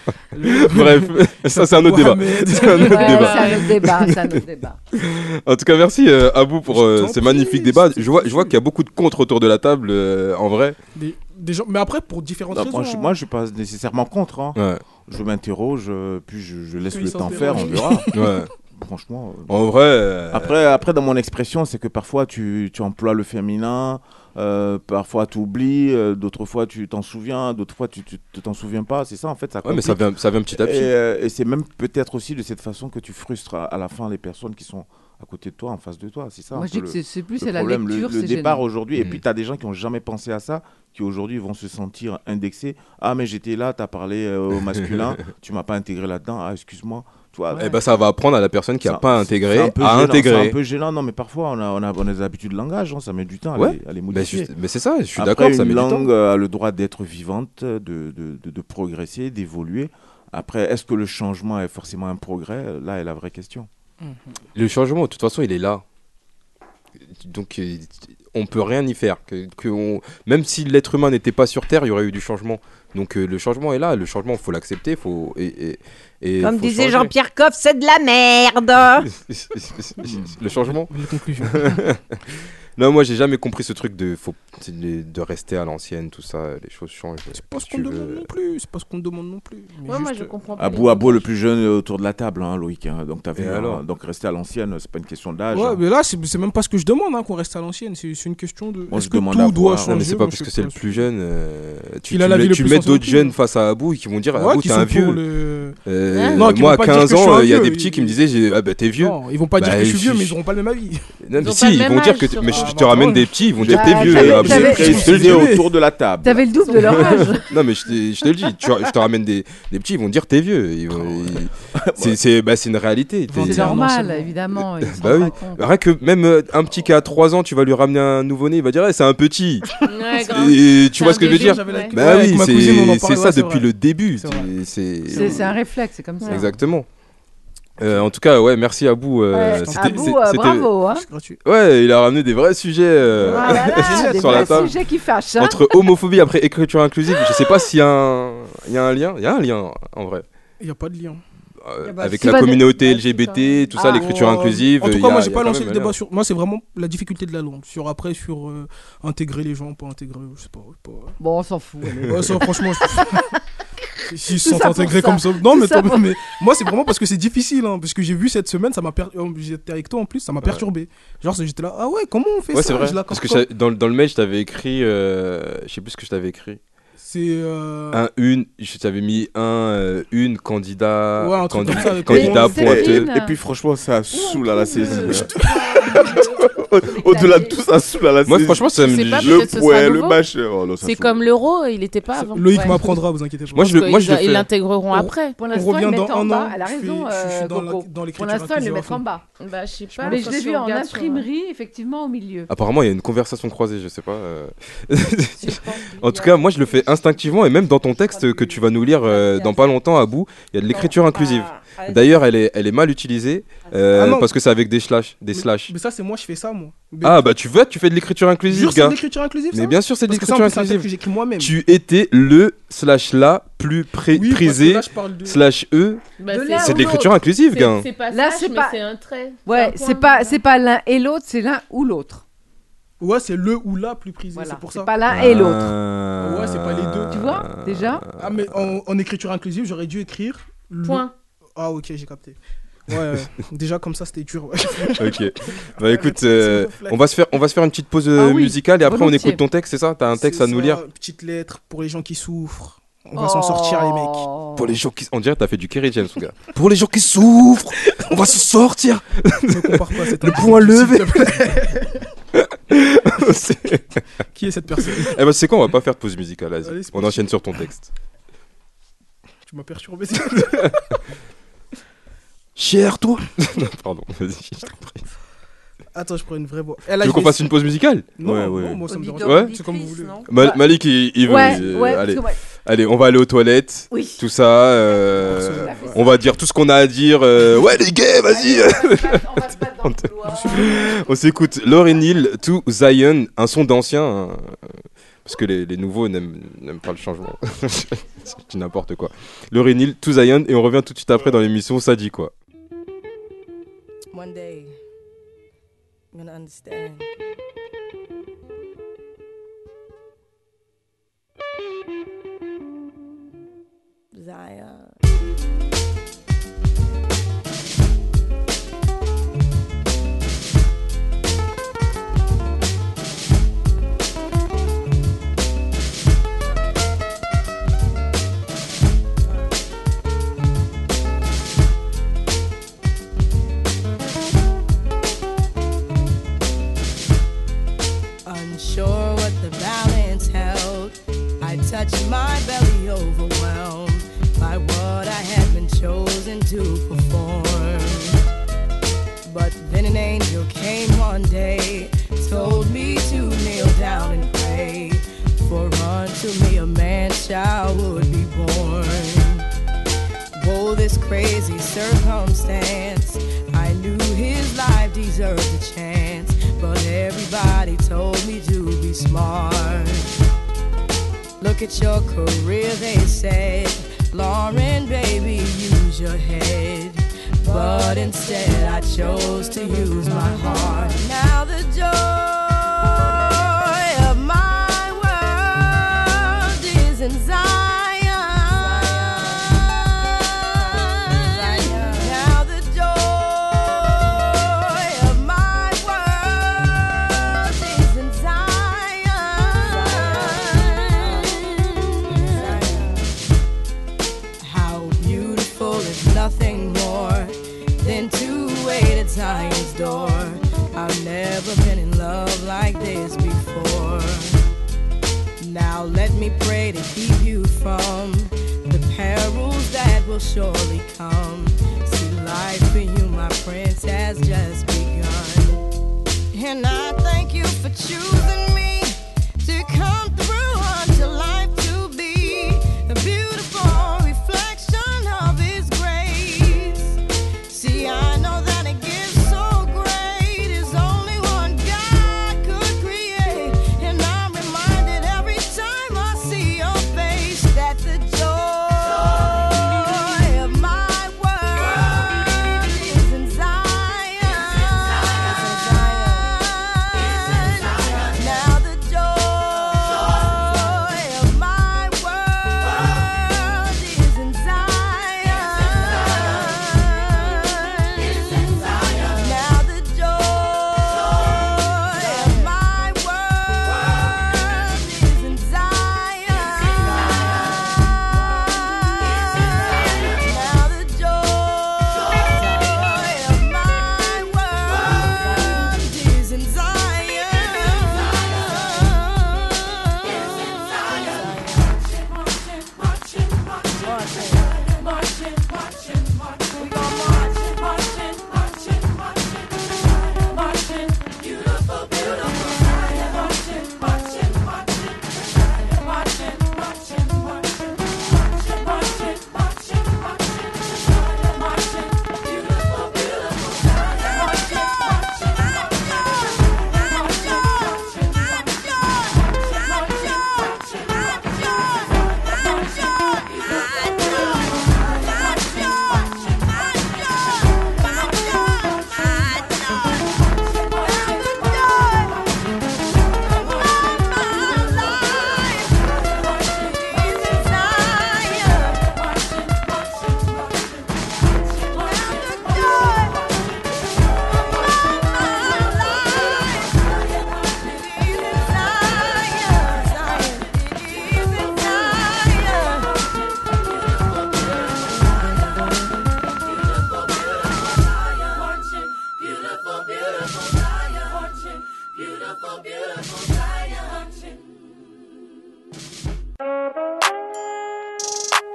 bref ça c'est un autre débat c'est un autre Ouais, débat c'est un autre débat, c'est un autre débat. En tout cas, merci euh, Abou pour euh, ces magnifiques débats. Je vois, je vois qu'il y a beaucoup de contre autour de la table, euh, en vrai. Des, des gens... Mais après, pour différentes Non, raisons. moi, je, hein. moi, je suis pas nécessairement contre. hein. Ouais, Je m'interroge, euh, puis je, je laisse le temps faire, on verra. ouais. Franchement. euh, En vrai. euh, Après, après, dans mon expression, c'est que parfois tu, tu emploies le féminin, euh, parfois tu oublies, euh, d'autres fois tu t'en souviens, d'autres fois tu tu te t'en souviens pas. C'est ça en fait, ça Ouais, mais ça vient, ça vient petit à Et, petit. euh, et c'est même peut-être aussi de cette façon que tu frustres à, à la fin les personnes qui sont à côté de toi, en face de toi. C'est ça. Moi, je dis que le- c'est- c'est plus le c'est la problème, le- lecture, le, c'est départ gênant. aujourd'hui. Et Mm. puis, tu as des gens qui n'ont jamais pensé à ça, qui aujourd'hui vont se sentir indexés. Ah, mais j'étais là, tu as parlé euh, au masculin, tu m'as pas intégré là-dedans. Ah, excuse-moi. Tu vois, Eh ben, ça va apprendre à la personne qui n'a pas c'est intégré un peu à gênant, C'est intégrer. un peu gênant, non, mais parfois, on a, on a, on a des habitudes de langage, hein, ça met du temps à, Ouais. les, à les Ben, modifier. juste- mais c'est ça, je suis Après, d'accord, ça une met du temps. langue euh, a le droit d'être vivante, de, de, de- de progresser, d'évoluer. Après, est-ce que le changement est forcément un progrès? Là est la vraie question. Le changement, de toute façon, il est là. Donc, euh, on peut rien y faire. Même si l'être humain n'était pas sur Terre, il y aurait eu du changement. Donc, euh, le changement est là. Le changement, il faut l'accepter. Faut... et Comme disait changer. Jean-Pierre Coff, c'est de la merde. le changement Les conclusions. Non, moi, j'ai jamais compris ce truc de, faut, de, rester à l'ancienne, tout ça. Les choses changent. C'est pas ce qu'on demande non plus. C'est pas ce qu'on demande non plus. Mais Ouais, moi, juste, je euh, comprends pas. Abou les Abo, le plus jeune euh, autour de la table, hein, Loïc. hein. Donc, Et hein, alors donc rester à l'ancienne, c'est pas une question d'âge. Ouais, hein. mais là, c'est c'est même pas ce que je demande, hein, qu'on reste à l'ancienne. C'est c'est une question de. Moi, Est-ce je que demande tout à doit changer Non, mais c'est pas Moi, parce que c'est le plus jeune. euh, tu Il a tu la mets, vie le tu plus mets sensible d'autres jeunes face à Abou qui vont dire Abou, qui t'es un vieux. Le- Euh, Non, qui moi, à pas dire 15 que je suis ans, il y a vieux, des petits qui me disaient Ah bah t'es vieux. Non, ils vont pas dire Bah, que je suis vieux, mais ils auront pas le même avis. Non, mais si, le ils vont dire que. Mais je Ah, te bah, ramène des petits, ils vont dire Bah, t'es vieux. t'avais- J'ai je suis précisé vieux. autour de la table. T'avais le double de leur âge. Non, mais je, te- je te le dis, je te ramène des, des petits, ils vont dire t'es vieux. C'est c'est- bah, c'est une réalité. C'est normal, évidemment. Bah oui. Rien que même euh, un petit qui a 3 ans, tu vas lui ramener un nouveau-né, il va dire Eh, c'est un petit. Et tu vois ce que je veux dire. Bah oui, c'est ça depuis le début. C'est un réflexe, comme ça. Exactement. Euh, en tout cas, ouais, merci Abou. euh, Ouais, c'était- Abou, euh, c'était- bravo. Hein. Ouais, il a ramené des vrais sujets euh, Ah là là, des sur la table. sujets qui fâchent. hein. Entre homophobie après écriture inclusive, je sais pas s'il y, a un- y a un lien. Il y a un lien en vrai. Il n'y a pas de lien. Euh, Ah bah, avec la communauté LGBT, tout ça, Ah. l'écriture inclusive. En tout il y cas, a- moi, j'ai pas lancé le débat sur. C'est vraiment la difficulté de la langue. Sur après, sur euh, intégrer les gens, pas intégrer. Je sais pas. je sais pas. Bon, on s'en fout. franchement. s'ils se pour intégrés ça. comme ça. Non, mais, ça pour- mais moi, c'est vraiment parce que c'est difficile. Hein, parce que j'ai vu cette semaine, ça m'a per... euh, J'étais avec toi en plus, ça m'a perturbé. Genre, j'étais là, ah ouais, comment on fait Ouais, ça? c'est vrai. Je Parce que dans, le- dans le mail, je t'avais écrit. euh, je sais plus ce que je t'avais écrit. C'est. euh, Un, une. Je t'avais mis un, euh, une candidat. Ouais, un truc candi- comme ça, avec- candidat pointeux. Céline, Et puis franchement, ça saoule à la saisie. Euh, Au-delà de tout, ça saoule à la Moi, franchement, ça me. Le poing, le machin. oh C'est comme l'euro, il était pas avant. Loïc Ouais. m'apprendra, vous inquiétez pas. Moi, je le, moi, le Ils l'intégreront après. Pour On l'instant, revient ils dans mettent en un bas. an. Elle a raison, euh, Pour l'instant, ils le mettent en bas. Bah, je sais pas. Mais je l'ai vu en imprimerie, effectivement, au milieu. Apparemment, il y a une conversation croisée, je sais pas. euh. En tout cas, moi, je le fais instinctivement et même dans ton texte que tu vas nous lire euh, dans pas longtemps à bout, il y a de l'écriture inclusive. Ah, D'ailleurs, elle est, elle est mal utilisée euh, Ah parce que c'est avec des slash, des slash. Mais ça, c'est moi, je fais ça, moi. Mais- Ah bah tu veux, tu fais de l'écriture inclusive, Jure, c'est de gars. l'écriture inclusive, ça Mais bien sûr, c'est de l'écriture inclusive. que j'écris moi-même. Tu étais le slash là plus pré- Oui, prisé là, je parle de- slash e. Bah, c'est- de l'écriture inclusive, gars. C'est pas Là, slash, c'est mais pas- c'est un trait. Ouais, C'est pas, c'est pas l'un et l'autre, c'est l'un ou l'autre. Ouais, c'est le ou la plus prisé, Voilà, c'est pour c'est ça. pas l'un et l'autre. Ah. Ouais, c'est pas les deux. Tu vois, déjà Ah, mais en, en écriture inclusive, j'aurais dû écrire. le- Point. Ah, ok, j'ai capté. Ouais, ouais. déjà comme ça, c'était dur. ouais. Ok. Bah écoute, euh, on va se faire, on va se faire une petite pause euh, Ah oui, musicale et après on écoute ton texte, c'est ça? T'as un texte à nous ça, lire Petite lettre pour les gens qui souffrent. On va s'en sortir, les mecs. Oh. Pour les gens qui, on dirait que t'as fait du Kerry James, mon gars. Pour les gens qui souffrent, on va se sortir. Ne pas Le point levé. Qui est cette personne? Eh ben c'est quoi? On va pas faire de pause musicale. vas-y. Allez, On enchaîne sur ton texte. Tu m'as perturbé. Cher toi. Pardon. Vas-y. je t'en prie. Attends, je prends une vraie voix. Tu veux qu'on fasse une pause musicale? Non, Ouais, non, ouais. moi ça me dérange Auditeur, pas. Ouais. C'est comme vous voulez. non? Ma- Bah- Malik, il, il veut. Ouais, il- ouais, allez. allez, on va aller aux toilettes. Oui. Tout ça. euh, Personne. on va dire tout ce qu'on a à dire. euh, ouais, les gays, vas-y. On s'écoute Lauryn Hill to Zion, un son d'ancien. hein, parce que les, les nouveaux n'aiment pas le changement. C'est n'importe quoi. Lauryn Hill to Zion, et on revient tout de suite après dans l'émission Ça dit quoi? One day, I'm gonna understand. Zion. much my belly overwhelmed by what I had been chosen to perform. But then an angel came one day, told me to kneel down and pray, for unto me a man child would be born. Oh, this crazy circumstance, I knew his life deserved a chance. At your career, they said. Lauren, baby, use your head. But instead, I chose to use my heart. Now the joy of my world is in let me pray to keep you from the perils that will surely come. See, life for you, my prince, has just begun. And I thank you for choosing me to come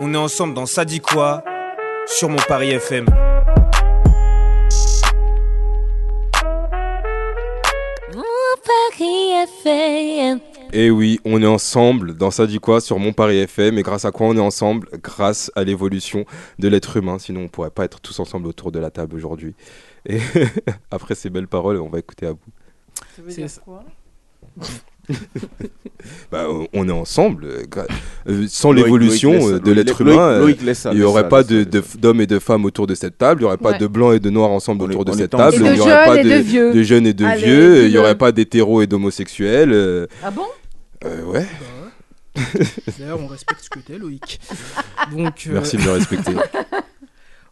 On est ensemble dans Ça dit quoi sur mon Paris FM. Mon Paris FM. Et oui, on est ensemble dans ça dit quoi sur Mon Paris FM. Et grâce à quoi on est ensemble? Grâce à l'évolution de l'être humain. Sinon, on pourrait pas être tous ensemble autour de la table aujourd'hui. Et après ces belles paroles, on va écouter à vous. Ça veut dire quoi Bah, on est ensemble. euh, euh, sans l'évolution euh, de l'être humain, Loïc laisse ça, il n'y aurait ça, pas d'hommes et de femmes autour de cette table. Il n'y aurait pas Ouais. de blancs et de noirs ensemble autour de cette table. Il de n'y aurait jeunes pas et de vieux. de jeunes et de Allez, vieux. Il n'y aurait pas d'hétéros et d'homosexuels. euh, Ah bon euh, ouais. D'ailleurs, on respecte ce que t'es, Loïc. Donc, euh, Merci de me respecter.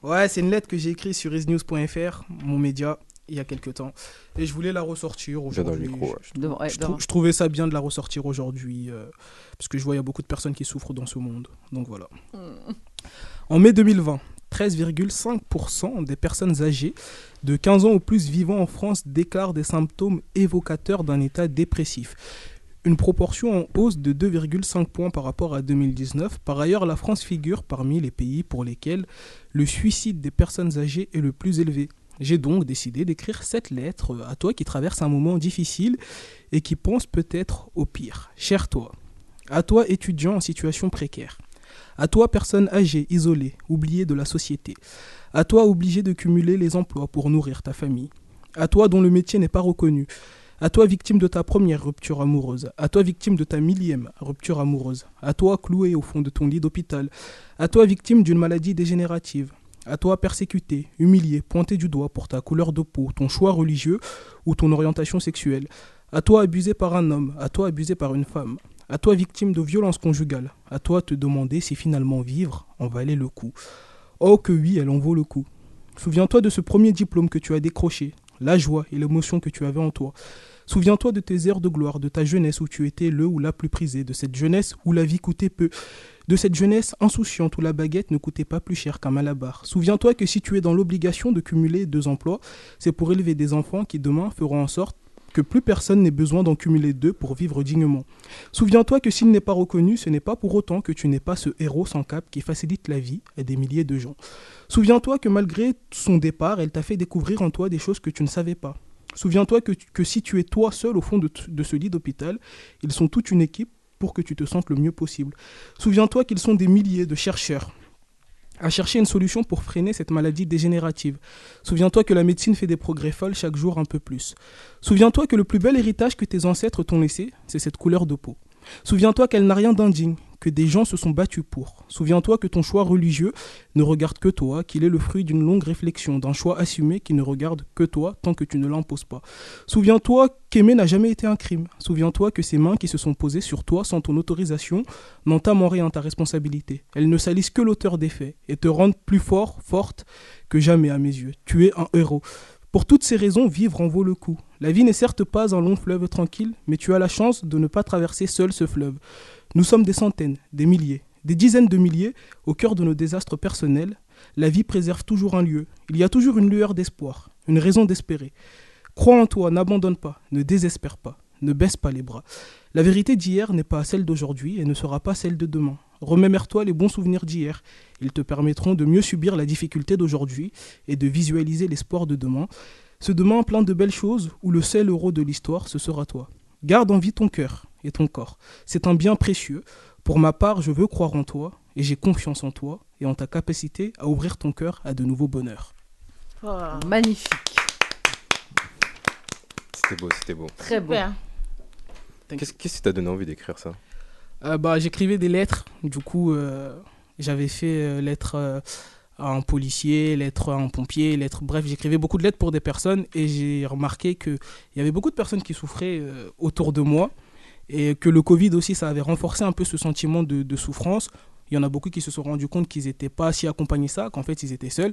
Ouais, c'est une lettre que j'ai écrite sur isnews.fr, mon média, il y a quelques temps. Et je voulais la ressortir aujourd'hui. Je, je devant. trou- je trouvais ça bien de la ressortir aujourd'hui, euh, parce que je vois il y a beaucoup de personnes qui souffrent dans ce monde. Donc voilà. En mai 2020, 13,5% des personnes âgées de 15 ans ou plus vivant en France déclarent des symptômes évocateurs d'un état dépressif. une proportion en hausse de 2,5 points par rapport à 2019. Par ailleurs, la France figure parmi les pays pour lesquels le suicide des personnes âgées est le plus élevé. J'ai donc décidé d'écrire cette lettre à toi qui traverse un moment difficile et qui pense peut-être au pire. Cher toi, à toi étudiant en situation précaire, à toi personne âgée, isolée, oubliée de la société, à toi obligé de cumuler les emplois pour nourrir ta famille, à toi dont le métier n'est pas reconnu, à toi victime de ta première rupture amoureuse, à toi victime de ta millième rupture amoureuse, à toi cloué au fond de ton lit d'hôpital, à toi victime d'une maladie dégénérative, à toi persécuté, humilié, pointé du doigt pour ta couleur de peau, ton choix religieux ou ton orientation sexuelle, à toi abusé par un homme, à toi abusé par une femme, à toi victime de violences conjugales, à toi te demander si finalement vivre en valait le coup. Oh que oui, elle en vaut le coup. Souviens-toi de ce premier diplôme que tu as décroché, la joie et l'émotion que tu avais en toi. Souviens-toi de tes heures de gloire, de ta jeunesse où tu étais le ou la plus prisée, de cette jeunesse où la vie coûtait peu, de cette jeunesse insouciante où la baguette ne coûtait pas plus cher qu'un malabar. Souviens-toi que si tu es dans l'obligation de cumuler deux emplois, c'est pour élever des enfants qui demain feront en sorte que plus personne n'ait besoin d'en cumuler deux pour vivre dignement. Souviens-toi que s'il n'est pas reconnu, ce n'est pas pour autant que tu n'es pas ce héros sans cap qui facilite la vie à des milliers de gens. Souviens-toi que malgré son départ, elle t'a fait découvrir en toi des choses que tu ne savais pas. Souviens-toi que, si tu es toi seul au fond de ce lit d'hôpital, ils sont toute une équipe pour que tu te sentes le mieux possible. Souviens-toi qu'ils sont des milliers de chercheurs à chercher une solution pour freiner cette maladie dégénérative. Souviens-toi que la médecine fait des progrès folles chaque jour un peu plus. Souviens-toi que le plus bel héritage que tes ancêtres t'ont laissé, c'est cette couleur de peau. Souviens-toi qu'elle n'a rien d'indigne, que des gens se sont battus pour. Souviens-toi que ton choix religieux ne regarde que toi, qu'il est le fruit d'une longue réflexion, d'un choix assumé qui ne regarde que toi tant que tu ne l'imposes pas. Souviens-toi qu'aimer n'a jamais été un crime. Souviens-toi que ces mains qui se sont posées sur toi sans ton autorisation n'entament en rien ta responsabilité. Elles ne salissent que l'auteur des faits et te rendent plus fort, forte que jamais à mes yeux. Tu es un héros. Pour toutes ces raisons, vivre en vaut le coup. La vie n'est certes pas un long fleuve tranquille, mais tu as la chance de ne pas traverser seul ce fleuve. Nous sommes des centaines, des milliers, des dizaines de milliers au cœur de nos désastres personnels. La vie préserve toujours un lieu. Il y a toujours une lueur d'espoir, une raison d'espérer. Crois en toi, n'abandonne pas, ne désespère pas, ne baisse pas les bras. La vérité d'hier n'est pas celle d'aujourd'hui et ne sera pas celle de demain. Remémore-toi les bons souvenirs d'hier. Ils te permettront de mieux subir la difficulté d'aujourd'hui et de visualiser l'espoir de demain. Ce demain plein de belles choses où le seul euro de l'histoire, ce sera toi. Garde en vie ton cœur et ton corps. C'est un bien précieux. Pour ma part, je veux croire en toi et j'ai confiance en toi et en ta capacité à ouvrir ton cœur à de nouveaux bonheurs. Magnifique. C'était beau, c'était beau. Très beau. Qu'est-ce qui t'a donné envie d'écrire ça? Euh, bah, J'écrivais des lettres. Du coup, euh, j'avais fait euh, lettre euh, à un policier, lettre à un pompier, lettre. Bref, j'écrivais beaucoup de lettres pour des personnes et j'ai remarqué qu'il y avait beaucoup de personnes qui souffraient euh, autour de moi et que le Covid aussi, ça avait renforcé un peu ce sentiment de, souffrance. Il y en a beaucoup qui se sont rendus compte qu'ils n'étaient pas si accompagnés ça, qu'en fait, ils étaient seuls.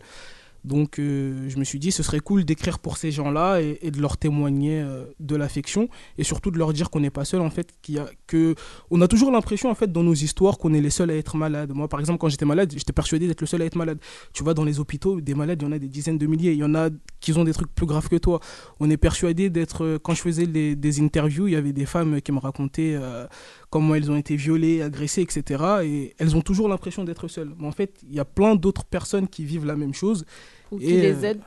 Donc, euh, je me suis dit, ce serait cool d'écrire pour ces gens-là et, de leur témoigner euh, de l'affection et surtout de leur dire qu'on n'est pas seul, en fait, a, que on a toujours l'impression, en fait, dans nos histoires, qu'on est les seuls à être malades. Moi, par exemple, quand j'étais malade, j'étais persuadé d'être le seul à être malade. Tu vois, dans les hôpitaux, des malades, il y en a des dizaines de milliers. Il y en a qui ont des trucs plus graves que toi. On est persuadé d'être. euh, Quand je faisais des interviews, il y avait des femmes qui me racontaient comment elles ont été violées, agressées, etc. Et elles ont toujours l'impression d'être seules. Mais en fait, il y a plein d'autres personnes qui vivent la même chose. Ou qui les euh, aident,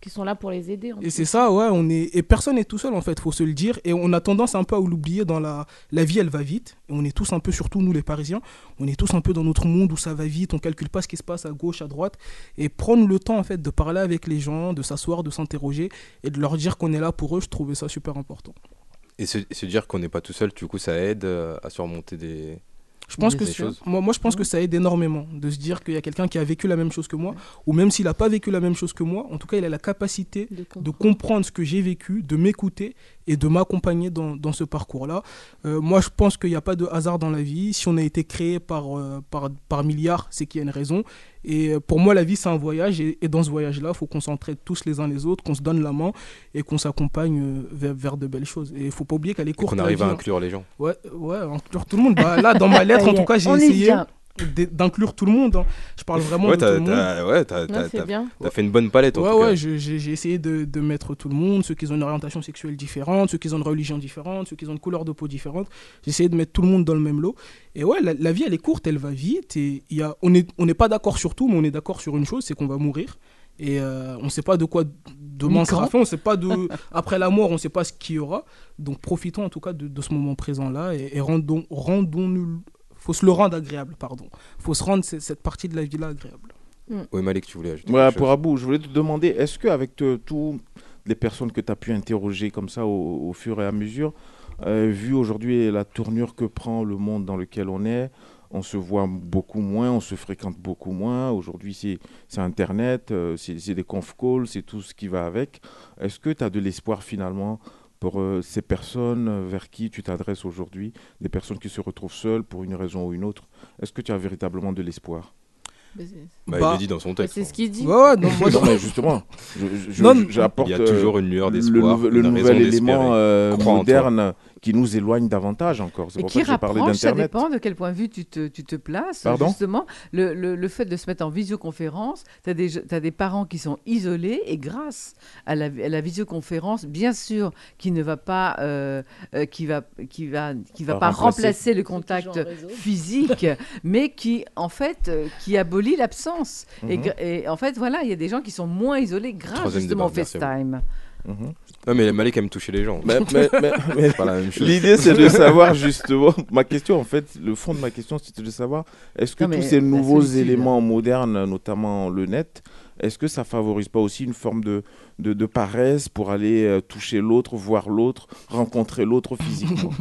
qui sont là pour les aider. en Et c'est ça, ouais, on est et personne n'est tout seul en fait, faut se le dire. Et on a tendance un peu à l'oublier dans la la vie, elle va vite. Et on est tous un peu, surtout nous les Parisiens, on est tous un peu dans notre monde où ça va vite, on calcule pas ce qui se passe à gauche, à droite. Et prendre le temps en fait de parler avec les gens, de s'asseoir, de s'interroger et de leur dire qu'on est là pour eux, je trouvais ça super important. Et se, dire qu'on n'est pas tout seul, du coup, ça aide euh, à surmonter des, Je pense que des c'est- choses. moi, moi, je pense que ça aide énormément de se dire qu'il y a quelqu'un qui a vécu la même chose que moi, ou même s'il n'a pas vécu la même chose que moi, en tout cas, il a la capacité de comprendre ce que j'ai vécu, de m'écouter et de m'accompagner dans, dans ce parcours-là. Euh, moi, je pense qu'il n'y a pas de hasard dans la vie. Si on a été créé par, euh, par, par milliards, c'est qu'il y a une raison. Et euh, pour moi, la vie, c'est un voyage. Et, et dans ce voyage-là, il faut qu'on s'entraide tous les uns les autres, qu'on se donne la main et qu'on s'accompagne vers, vers de belles choses. Et il ne faut pas oublier qu'elle est courte. qu'on arrive à hein. inclure les gens. Ouais, ouais, inclure tout le monde. Bah, là, dans ma lettre, en tout cas, j'ai essayé. D'inclure tout le monde. hein. Je parle vraiment Ouais, de tout le monde. ouais, t'as- Ouais, fait une bonne palette en ouais, tout cas. ouais, j'ai j'ai essayé de, de mettre tout le monde, ceux qui ont une orientation sexuelle différente, ceux qui ont une religion différente, ceux qui ont une couleur de peau différente. J'ai essayé de mettre tout le monde dans le même lot. Et ouais, la, la vie, elle est courte, elle va vite. Et il y a, on n'est on n'est pas d'accord sur tout, mais on est d'accord sur une chose, c'est qu'on va mourir. Et euh, on ne sait pas de quoi demain sera fait, on sait pas de... Après la mort, on ne sait pas ce qu'il y aura. Donc profitons en tout cas de, de ce moment présent-là et, et rendons, rendons-nous... faut se le rendre agréable, pardon. faut se rendre cette, partie de la vie-là agréable. Oui, Malik, tu voulais ajouter Ouais, pour chose Abou, je voulais te demander, est-ce qu'avec toutes les personnes que tu as pu interroger comme ça au, au fur et à mesure, euh, vu aujourd'hui la tournure que prend le monde dans lequel on est, on se voit beaucoup moins, on se fréquente beaucoup moins. Aujourd'hui, c'est Internet, euh, c'est c'est des conf calls, c'est tout ce qui va avec. Est-ce que tu as de l'espoir finalement pour euh, ces personnes euh, vers qui tu t'adresses aujourd'hui, des personnes qui se retrouvent seules pour une raison ou une autre Est-ce que tu as véritablement de l'espoir? Bah, Bah, il l'a dit dans son texte. C'est ce qu'il dit. Ouais, ouais, non, moi, Non, mais justement, j'apporte Il y a euh, toujours une lueur le, d'espoir, nouvel- le une nouvel élément euh, moderne qui nous éloigne davantage encore. C'est Et pour qui ça que j'ai parlé rapproche, ça dépend de quel point de vue tu te, tu te places. Pardon? Justement, le, le, le fait de se mettre en visioconférence, tu as, as des parents qui sont isolés et grâce à la, à la visioconférence, bien sûr, qui ne va pas, euh, euh, qui va, qui va, qui va Pas remplacer. remplacer le contact physique, mais qui, en fait, euh, qui abolit l'absence. et, Mhm. et en fait, voilà, il y a des gens qui sont moins isolés grâce Troisième justement au FaceTime. Mhm. Non, mais Malik aime toucher les gens. Mais- mais- mais- mais- C'est pas la même chose. L'idée, c'est de savoir justement. Ma question, en fait, le fond de ma question, c'était de savoir est-ce que Non, tous ces nouveaux éléments modernes, notamment le net, est-ce que ça favorise pas aussi une forme de, de, de paresse pour aller euh, toucher l'autre, voir l'autre, rencontrer l'autre physiquement?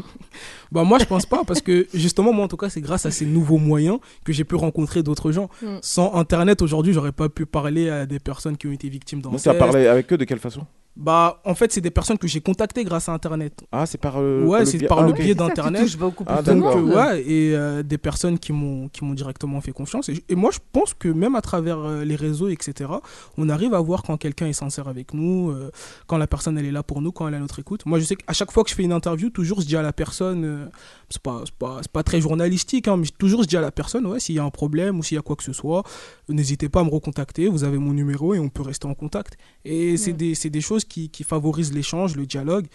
Bah moi je pense pas parce que justement moi en tout cas c'est grâce à ces nouveaux moyens que j'ai pu rencontrer d'autres gens. Mm. Sans internet aujourd'hui j'aurais pas pu parler à des personnes qui ont été victimes Donc, ça parlait avec eux de quelle façon? Bah en fait c'est des personnes que j'ai contactées grâce à internet. Ah, c'est par, euh, ouais le c'est biais- par ah, le biais d'internet. Ah, plus de Donc monde. euh, ouais et euh, des personnes qui m'ont qui m'ont directement fait confiance. Et, et moi je pense que même à travers euh, les réseaux etc on arrive à voir quand quelqu'un est sincère avec nous euh, quand la personne elle est là pour nous quand elle est à notre écoute. Moi je sais qu'à chaque fois que je fais une interview toujours je dis à la personne euh, c'est pas c'est pas, c'est pas très journalistique hein, mais toujours je dis à la personne ouais s'il y a un problème ou s'il y a quoi que ce soit n'hésitez pas à me recontacter. Vous avez mon numéro et on peut rester en contact. Et c'est des c'est des choses qui, qui favorisent l'échange le dialogue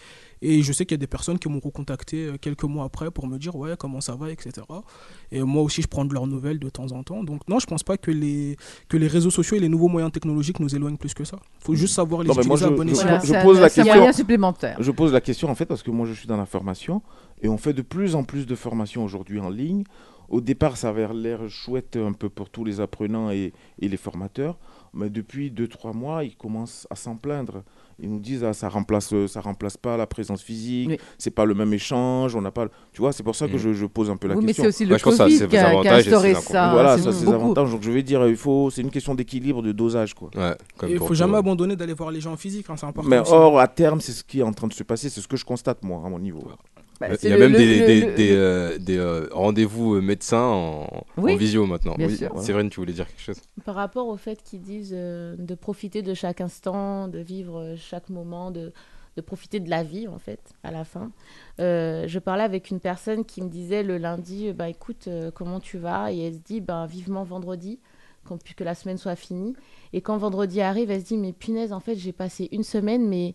et je sais qu'il y a des personnes qui m'ont recontacté euh, quelques mois après pour me dire ouais comment ça va, etc. Et moi aussi je prends de leurs nouvelles de temps en temps. Donc non, je pense pas que les, que les réseaux sociaux et les nouveaux moyens technologiques nous éloignent plus que ça. faut juste savoir les Non, mais moi, utiliser à je- bon je- escient. Voilà, je c'est un- pose la question. supplémentaire. Je pose la question en fait parce que moi je suis dans la formation et on fait de plus en plus de formations aujourd'hui en ligne. Au départ, ça avait l'air chouette un peu pour tous les apprenants et, et les formateurs, mais depuis 2-3 mois, ils commencent à s'en plaindre. Ils nous disent ah, ça remplace ça remplace pas la présence physique, Oui. c'est pas le même échange, on n'a pas. Tu vois, c'est pour ça que Mhm. je, je pose un peu la Oui, mais question. c'est aussi le Ouais, Covid qui a, instauré ça. voilà, c'est ça c'est avantages. Donc je vais dire, il faut, c'est une question d'équilibre, de dosage quoi. Ouais, comme Il faut jamais abandonner d'aller voir les gens en physique, hein, c'est important. Mais aussi. or à terme, c'est ce qui est en train de se passer, c'est ce que je constate moi à mon niveau. Bah, Il c'est y a le- même le- des, le- des, le- des, euh, des, euh, rendez-vous euh, médecins en, Oui, en visio maintenant. bien Oui, sûr. Séverine, tu voulais dire quelque chose? Par rapport au fait qu'ils disent euh, de profiter de chaque instant, de vivre euh, chaque moment, de, de profiter de la vie en fait à la fin. Euh, je parlais avec une personne qui me disait le lundi, euh, bah écoute, euh, comment tu vas? Et elle se dit, bah vivement vendredi, quand, que la semaine soit finie. Et quand vendredi arrive, elle se dit, mais punaise, en fait, j'ai passé une semaine, mais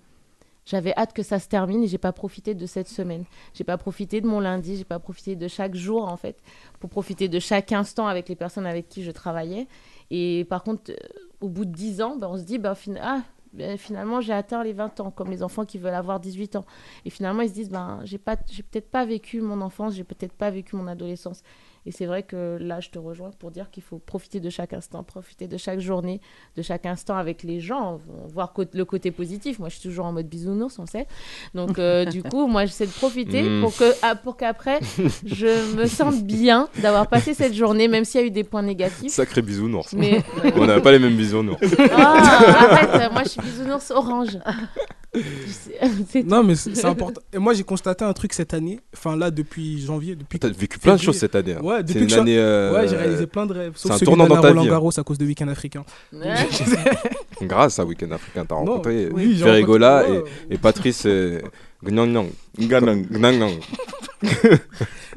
j'avais hâte que ça se termine et j'ai pas profité de cette semaine. J'ai pas profité de mon lundi, j'ai pas profité de chaque jour en fait, pour profiter de chaque instant avec les personnes avec qui je travaillais. Et par contre, euh, au bout de 10 ans, ben, on se dit, fin- ah, ben, finalement, j'ai atteint les 20 ans, comme les enfants qui veulent avoir 18 ans. Et finalement, ils se disent, ben, j'ai peut-être pas vécu mon enfance, j'ai peut-être pas vécu mon adolescence. Et c'est vrai que là, je te rejoins pour dire qu'il faut profiter de chaque instant, profiter de chaque journée, de chaque instant avec les gens, voir le côté positif. Moi, je suis toujours en mode bisounours, on sait. Donc, euh, du coup, moi, j'essaie de profiter Mm. pour que, ah, pour qu'après, je me sente bien d'avoir passé cette journée, même s'il y a eu des points négatifs. Sacré bisounours. Mais- On n'a pas les mêmes bisounours. Ah, arrête, moi, je suis bisounours orange. Non, mais c'est important. Et moi, j'ai constaté un truc cette année, enfin là, depuis janvier. Depuis T'as vécu plein de choses cette année. hein. Ouais, C'est depuis une que année, euh, Ouais, j'ai réalisé plein de rêves. c'est un tournant dans à ta Roland vie. hein. Garros à cause de Week-end africain. Grâce à Weekend Africain, t'as rencontré oui, j'ai Ferregola rencontré- et, et Patrice euh, Gnang Gnang.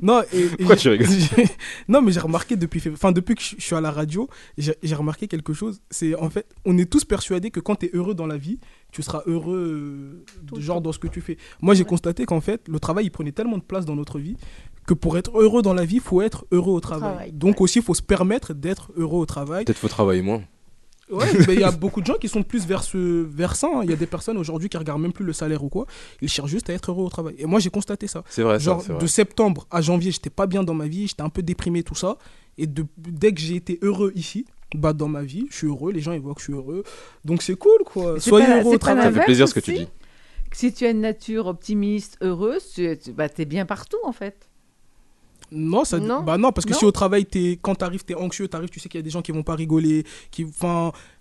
Non, et, et Pourquoi tu rigoles Non, mais j'ai remarqué depuis, enfin, depuis que je suis à la radio, j'ai remarqué quelque chose. C'est en fait, on est tous persuadés que quand tu es heureux dans la vie, tu seras heureux, euh, genre dans ce que tu fais. Moi, j'ai constaté qu'en fait, le travail, il prenait tellement de place dans notre vie que pour être heureux dans la vie, il faut être heureux au travail. travail, Donc aussi, il faut se permettre d'être heureux au travail. Peut-être faut travailler moins. Ouais, mais il y a beaucoup de gens qui sont plus vers ce vers ça. hein. Il y a des personnes aujourd'hui qui regardent même plus le salaire ou quoi. Ils cherchent juste à être heureux au travail. Et moi, j'ai constaté ça. C'est vrai, ça, Genre, c'est vrai. de septembre à janvier, j'étais pas bien dans ma vie, j'étais un peu déprimé, tout ça. Et de, dès que j'ai été heureux ici, bah, dans ma vie, je suis heureux, les gens ils voient que je suis heureux. Donc c'est cool, quoi. Mais c'est Soyez pas- heureux c'est au pas travail. l'inverse aussi Si tu as une nature optimiste, heureuse, tu, tu bah, es bien partout en fait. Non, ça, Non. bah non, parce que Non. si au travail, es, quand tu arrives, tu es anxieux, tu arrives, tu sais qu'il y a des gens qui vont pas rigoler. Qui,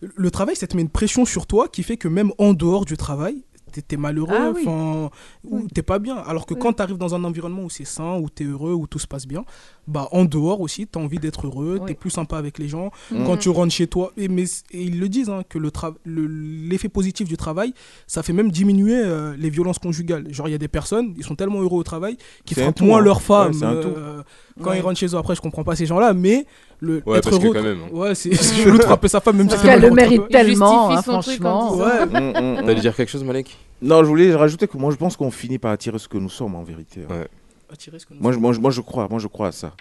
le travail, ça te met une pression sur toi qui fait que même en dehors du travail, tu es, malheureux, Ah oui. enfin, ou t'es pas bien. Alors que quand tu arrives dans un environnement où c'est sain, où tu es heureux, où tout se passe bien, bah en dehors aussi, tu as envie d'être heureux, tu es plus sympa avec les gens. Mhm. Quand tu rentres chez toi, et, mais, et ils le disent, hein, que le tra- le- l'effet positif du travail, ça fait même diminuer euh, les violences conjugales. Genre, il y a des personnes, ils sont tellement heureux au travail qu'ils frappent tout, moins hein. leur femme. Ouais, euh, quand Ouais. ils rentrent chez eux, après, je comprends pas ces gens-là, mais le, Ouais, être parce que heureux. quand même, hein. Ouais, c'est chelou de frapper sa femme, même si c'est mal le mérite tellement, hein, franchement. Ouais. Mm, mm, T'allais dire quelque chose, Malek? Non, je voulais rajouter que moi je pense qu'on finit par attirer ce que nous sommes en vérité. hein. Attirer ce que nous Moi, je, moi, je- moi, je crois, moi je crois à ça.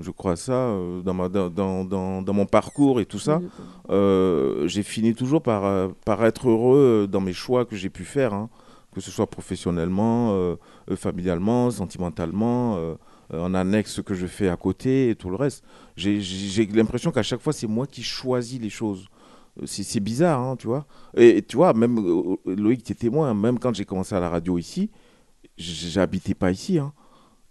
Je crois à ça euh, dans, ma, dans, dans, dans, mon parcours et tout ça. Euh, j'ai fini toujours par, euh, par être heureux dans mes choix que j'ai pu faire, hein. que ce soit professionnellement, familialement, sentimentalement, en annexe ce que je fais à côté et tout le reste. J'ai- l'impression qu'à chaque fois, c'est moi qui choisis les choses. Euh, C'est bizarre, hein, tu vois. Et, tu vois, même euh, Loïc, tu es témoin, même quand j'ai commencé à la radio ici, j'habitais pas ici. hein.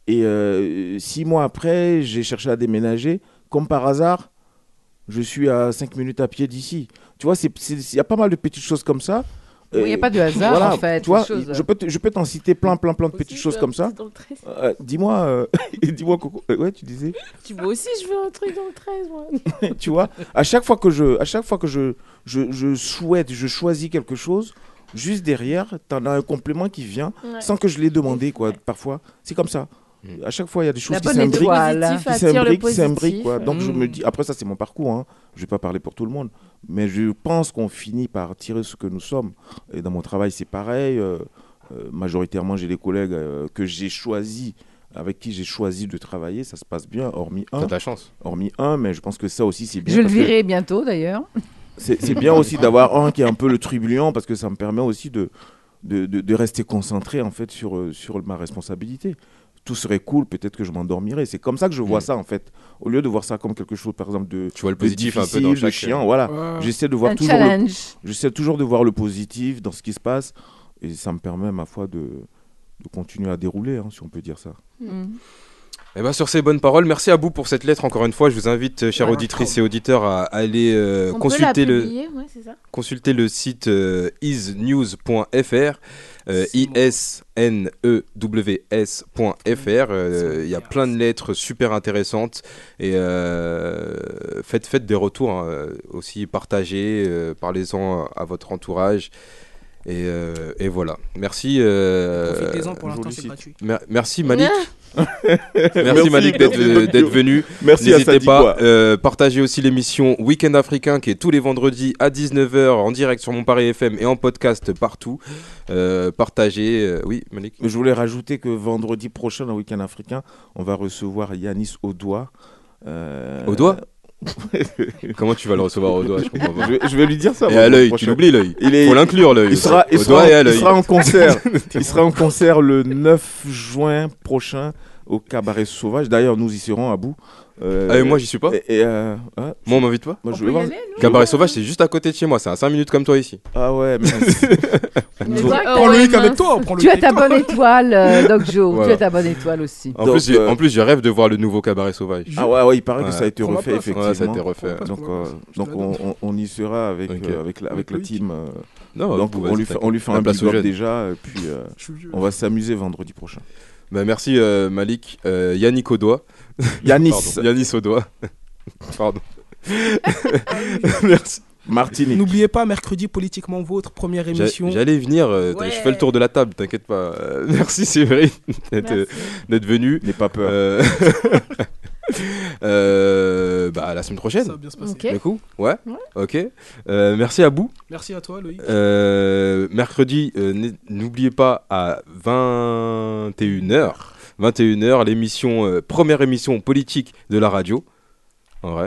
Et euh, six mois après, j'ai cherché à déménager. Comme par hasard, je suis à cinq minutes à pied d'ici. Tu vois, il y a pas mal de petites choses comme ça. Oui, il y a pas de hasard, en fait, Tu vois, les choses. je peux te- je peux t'en citer plein, plein, plein de petites choses comme ça. Euh, dis-moi, euh, dis-moi, Coco. Euh, ouais, tu disais. Tu vois aussi, je veux un truc dans le 13, moi. tu vois, à chaque fois que je, à chaque fois que je, je, je souhaite, je choisis quelque chose, juste derrière, tu en as un complément qui vient Ouais. sans que je l'ai demandé, quoi. Parfois, c'est comme ça. À chaque fois, il y a des choses La qui s'imbriquent, qui s'imbriquent, quoi. Donc je me dis, après ça, c'est mon parcours. Hein. Je vais pas parler pour tout le monde, mais je pense qu'on finit par tirer ce que nous sommes. Et dans mon travail, c'est pareil. euh, euh, majoritairement, j'ai des collègues euh, que j'ai choisis avec qui j'ai choisi de travailler, ça se passe bien, hormis un. T'as de la chance. Hormis un, mais je pense que ça aussi, c'est bien. Je le parce que verrai bientôt d'ailleurs. C'est bien aussi d'avoir un qui est un peu le tribulent parce que ça me permet aussi de, de, de- de rester concentré en fait sur, sur ma responsabilité. Tout serait cool, peut-être que je m'endormirais. C'est comme ça que je vois Mm. ça en fait. Au lieu de voir ça comme quelque chose, par exemple, de, Tu vois le positif un peu dans chaque- chiant. Voilà. Ouais. J'essaie de voir Un toujours le, j'essaie toujours de voir le positif dans ce qui se passe et ça me permet, ma foi, de, de continuer à dérouler, hein, si on peut dire ça. Mm. Eh ben, sur ces bonnes paroles, merci à vous pour cette lettre. Encore une fois, je vous invite, euh, chères auditrices et auditeurs, à aller euh, consulter, le, publier, ouais, c'est ça. consulter le site euh, isnews.fr. euh, isnews.fr. Euh, Il y a plein de lettres super intéressantes et euh, faites, faites des retours hein, aussi, partagez, euh, parlez-en à votre entourage. Et, euh, et voilà. Merci. euh, Profitez-en pour l'instant, joli c'est site. gratuit. mer- merci Malik. Merci, Merci, Malik d'être venu. Merci à N'hésitez pas, euh, partagez aussi l'émission Week-end africain qui est tous les vendredis à 19h en direct sur mon Paris FM et en podcast partout. Euh, partagez, euh, oui Malik. Je voulais rajouter que vendredi prochain, dans Week-end africain, on va recevoir Yanis Au doigt Comment tu vas le recevoir au doigt Je comprends pas. je, vais, je vais lui dire ça. Et à l'œil, tu l'oublies l'œil. Il est- Faut l'inclure l'œil. Il sera, il sera, il sera en concert. il sera en concert le 9 juin prochain au Cabaret Sauvage. D'ailleurs, nous y serons à bout. Euh, Ah, et moi j'y suis pas et- et, euh, Moi on m'invite pas moi, On je vais voir- aller, Cabaret Sauvage c'est juste à côté de chez moi, c'est à 5 minutes comme toi ici. Ah ouais, mais Mais toi, Prends le avec toi. prends le Tu as ta bonne étoile, euh, Doc Joe. Voilà. Tu as ta bonne étoile aussi. En Donc, plus, j'ai- euh, en plus je rêve de voir le nouveau Cabaret Sauvage. ah ouais, ouais, il paraît Ouais. que ça a été refait effectivement. Ouais, ça a été refait. Donc, euh, donc on, y sera avec, euh, avec, la, avec la Avec team. euh, Non, donc on lui, fait, on lui fait un big up déjà, et puis on va s'amuser vendredi prochain. Bah, merci Malik, Yannick Audois. Yanis, Pardon, Yanis Audois. Pardon. merci. Martinique. N'oubliez pas, mercredi, politiquement vôtre, première émission. J'allais venir, euh, Ouais. je fais le tour de la table, t'inquiète pas. Euh, merci Séverine d'être d'être venu. N'aie pas peur. Euh, euh, bah, à la semaine prochaine. Ça va bien se passer. Du coup, ouais, Ouais. ok. Euh, merci à vous. Merci à toi, Loïc. Euh, mercredi, euh, n'oubliez pas à 21h, 21h, l'émission, euh, première émission politique de la radio.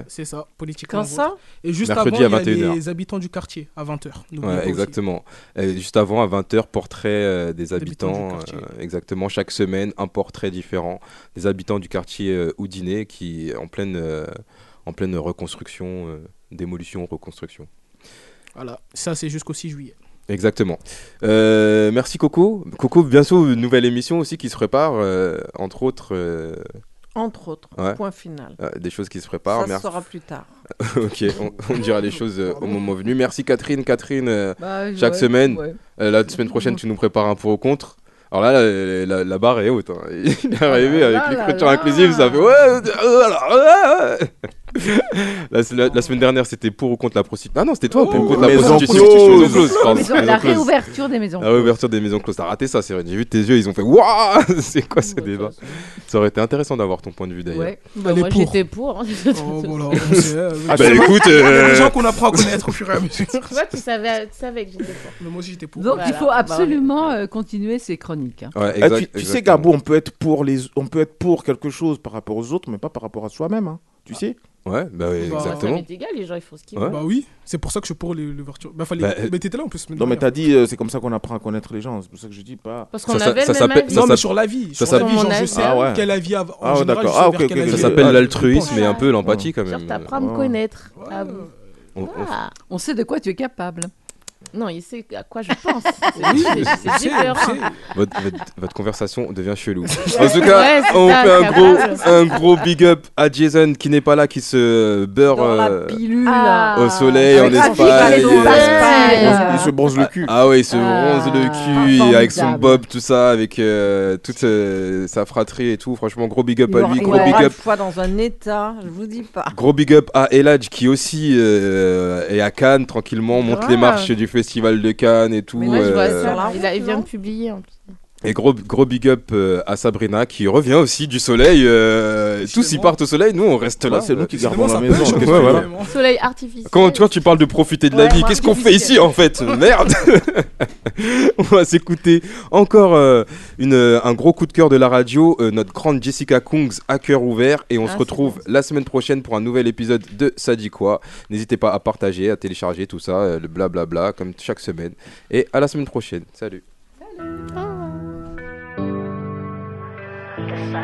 C'est ça, politiquement Quand vôtre. ça Et juste Mercredi avant, à il y a 21h. les habitants du quartier à 20h. Ouais, exactement. Euh, juste avant, à 20h, portrait euh, des Habitants euh, exactement. Chaque semaine, un portrait différent des habitants du quartier euh, Houdinet qui est en pleine, euh, en pleine reconstruction, euh, démolition, reconstruction. Voilà, ça c'est jusqu'au 6 juillet. Exactement. Euh, merci Coco. Coco, bientôt une nouvelle émission aussi qui se prépare, euh, entre autres. euh, Entre autres, Ouais. point final. euh, des choses qui se préparent. ça Merci. sera plus tard. ok, on, on dira les choses au moment venu. Merci Catherine. Catherine, Bah, chaque ouais, semaine, ouais. la semaine prochaine, tu nous prépares un pour ou contre. Alors là, la, la- la barre est haute. hein. Il est arrivé là avec l'écriture inclusive, ça fait ouais. Euh, la, la- la semaine dernière, c'était pour ou contre la prostitution. Ah non, c'était toi pour ou contre la prostitution. la réouverture des maisons. La réouverture des maisons closes. T'as raté ça, c'est vrai. J'ai vu tes yeux, ils ont fait Waouh C'est quoi ce débat Ça aurait été intéressant d'avoir ton point de vue d'ailleurs. Ouais. Bah, moi, j'étais pour. hein. Oh, voilà, euh, Ah, bah écoute, des euh, gens qu'on apprend à connaître au fur et à mesure. tu vois, tu savais, tu savais que j'étais pour. Mais moi aussi j'étais pour. Donc Voilà. il faut Bah, absolument euh, continuer ces chroniques. hein. Ouais, Eh, exact- tu, tu sais, exactement. Gabo, on peut être pour les, on peut être pour quelque chose par rapport aux autres, mais pas par rapport à soi-même. hein. Tu sais Ouais, bah oui, Bah, ça exactement. m'est égal, les gens, ils font ce qu'ils Ouais. veulent. Bah oui, c'est pour ça que je suis pour l'ouverture. Bah fallait. Bah, mais t'étais là en plus. Non, mais t'as dit, euh, c'est comme ça qu'on apprend à connaître les gens. C'est pour ça que je dis pas. Parce Ça, qu'on ça- avait ça le même avis. ça Non, mais sur la vie. ça Sur la vie, genre, je sais Ah ouais. quel avis Ah ouais, général, Ah, ok. Ça s'appelle l'altruisme et un peu l'empathie quand Genre, même. t'apprends à me Ouais. connaître. Ouais. Ah. On sait de quoi tu es capable. Non, il sait à quoi je pense. Oui, C'est- votre, votre- votre conversation devient chelou. En tout cas, Ouais, on ça, fait un gros, un gros big up à Jason qui n'est pas là, qui se beurre euh, pilule. Ah. au soleil en Espagne. euh. Il se bronze le cul. Ah ouais, il se Ah, bronze le cul avec son bob, tout ça, avec euh, toute euh, sa fratrie et tout. Franchement, gros big up Il à lui, gros big une up. fois dans un état, je vous dis pas. Gros big up à Eladj qui aussi est à Cannes tranquillement, monte les marches du festival de Cannes et tout. Mais Moi, je vois euh, ça. Il, a- il vient de publier en plus. Et gros, gros big up euh, à Sabrina qui revient aussi du soleil. euh, tous y Décidément. partent au soleil, nous on reste là. Là, c'est nous qui gardons la maison. qu'est-ce ouais, voilà. Soleil artificiel. Quand, quand tu parles de profiter de la Ouais, vie, ouais, qu'est-ce qu'on fait ici en fait? Merde On va s'écouter encore euh, une, euh, un gros coup de cœur de la radio, euh, notre grande Jessica Kungs à cœur ouvert. Et on Ah, se c'est retrouve bon. la semaine prochaine pour un nouvel épisode de Ça dit quoi. N'hésitez pas à partager, à télécharger tout ça, euh, le blablabla, comme chaque semaine. Et à la semaine prochaine. Salut Tu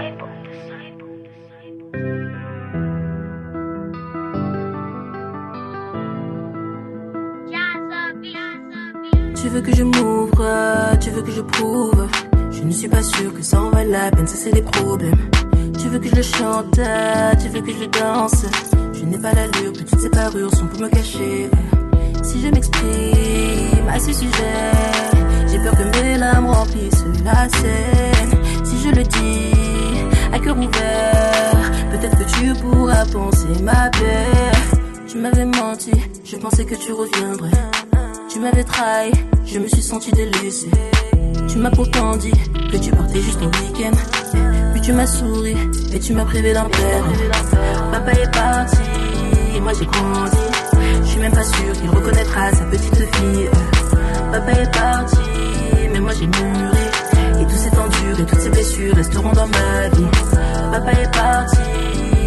veux que je m'ouvre, tu veux que je prouve. Je ne suis pas sûr que ça en vaille la peine, ça c'est des problèmes. Tu veux que je chante, tu veux que je danse. Je n'ai pas l'allure que toutes ces parures sont pour me cacher. Si je m'exprime à ce sujet, j'ai peur que mes larmes remplissent la scène. Si je le dis à cœur ouvert, peut-être que tu pourras penser ma paix. Tu m'avais menti, je pensais que tu reviendrais. Tu m'avais trahi, je me suis senti délaissé. Tu m'as pourtant dit que tu partais juste au week-end. Puis tu m'as souri et tu m'as privé d'un père. Papa est parti, et moi j'ai grandi. Je suis même pas sûr qu'il reconnaîtra sa petite fille. Papa est parti, mais moi j'ai mûri. Et toutes ces blessures resteront dans ma vie. Papa est parti,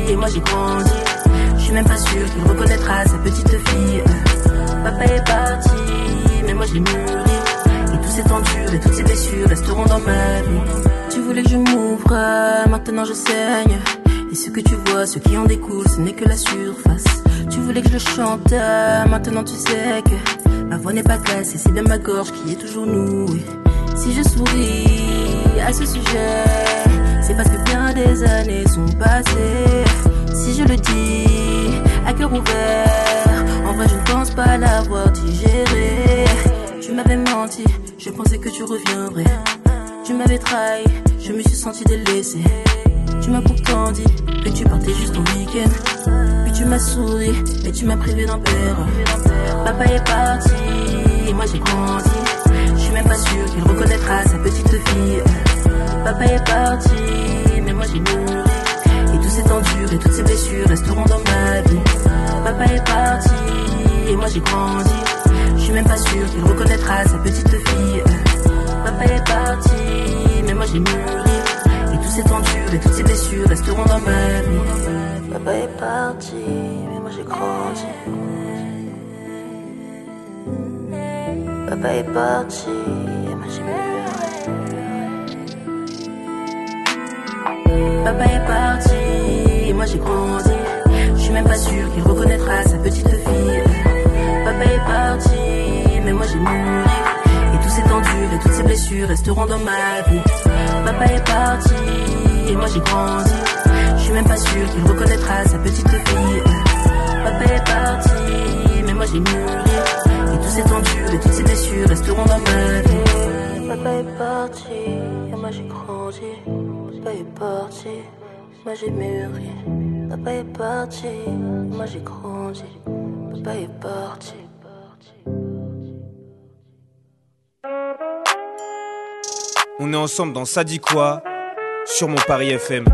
et moi j'ai grandi. Je suis même pas sûr qu'il reconnaîtra sa petite fille. Papa est parti, mais moi j'ai mûri. Et tout s'est enduré, toutes ces blessures resteront dans ma vie. Tu voulais que je m'ouvre, maintenant je saigne. Et ce que tu vois, ce qui en découle, ce n'est que la surface. Tu voulais que je chante, maintenant tu sais que ma voix n'est pas cassée, c'est bien ma gorge qui est toujours nouée. Si je souris à ce sujet, c'est parce que bien des années sont passées. Si je le dis à cœur ouvert, en vrai je ne pense pas l'avoir digéré. Tu m'avais menti, je pensais que tu reviendrais. Tu m'avais trahi, je me suis senti délaissé. Tu m'as pourtant dit que tu partais juste en week-end. Puis tu m'as souri et tu m'as privé d'un père. Papa est parti et moi j'ai grandi. Je suis même pas sûr qu'il reconnaîtra sa petite fille. Papa est parti, mais moi j'ai mûri. Et tous ces temps durs et toutes ces blessures resteront dans ma vie. Papa est parti et moi j'ai grandi. Je suis même pas sûr qu'il reconnaîtra sa petite fille. Papa est parti, mais moi j'ai mûri. Et tous ces temps durs et toutes ces blessures resteront dans ma vie. Papa est parti, mais moi j'ai grandi. Papa est parti, et moi j'ai mûri. Papa est parti, et moi j'ai grandi. Je suis même pas sûr qu'il reconnaîtra sa petite fille. Papa est parti, mais moi j'ai mûri. Et tous ces temps durs et toutes ces blessures resteront dans ma vie. Papa est parti, et moi j'ai grandi. Je suis même pas sûr qu'il reconnaîtra sa petite fille. Papa est parti, mais moi j'ai mûri. Tous ces temps durs et toutes ces blessures resteront dans ma vie. Papa est parti, et moi j'ai grandi. Papa est parti, moi j'ai mûri. Papa est parti, et moi j'ai grandi. Papa est parti. On est ensemble dans Ça dit quoi sur. Mon Paris FM.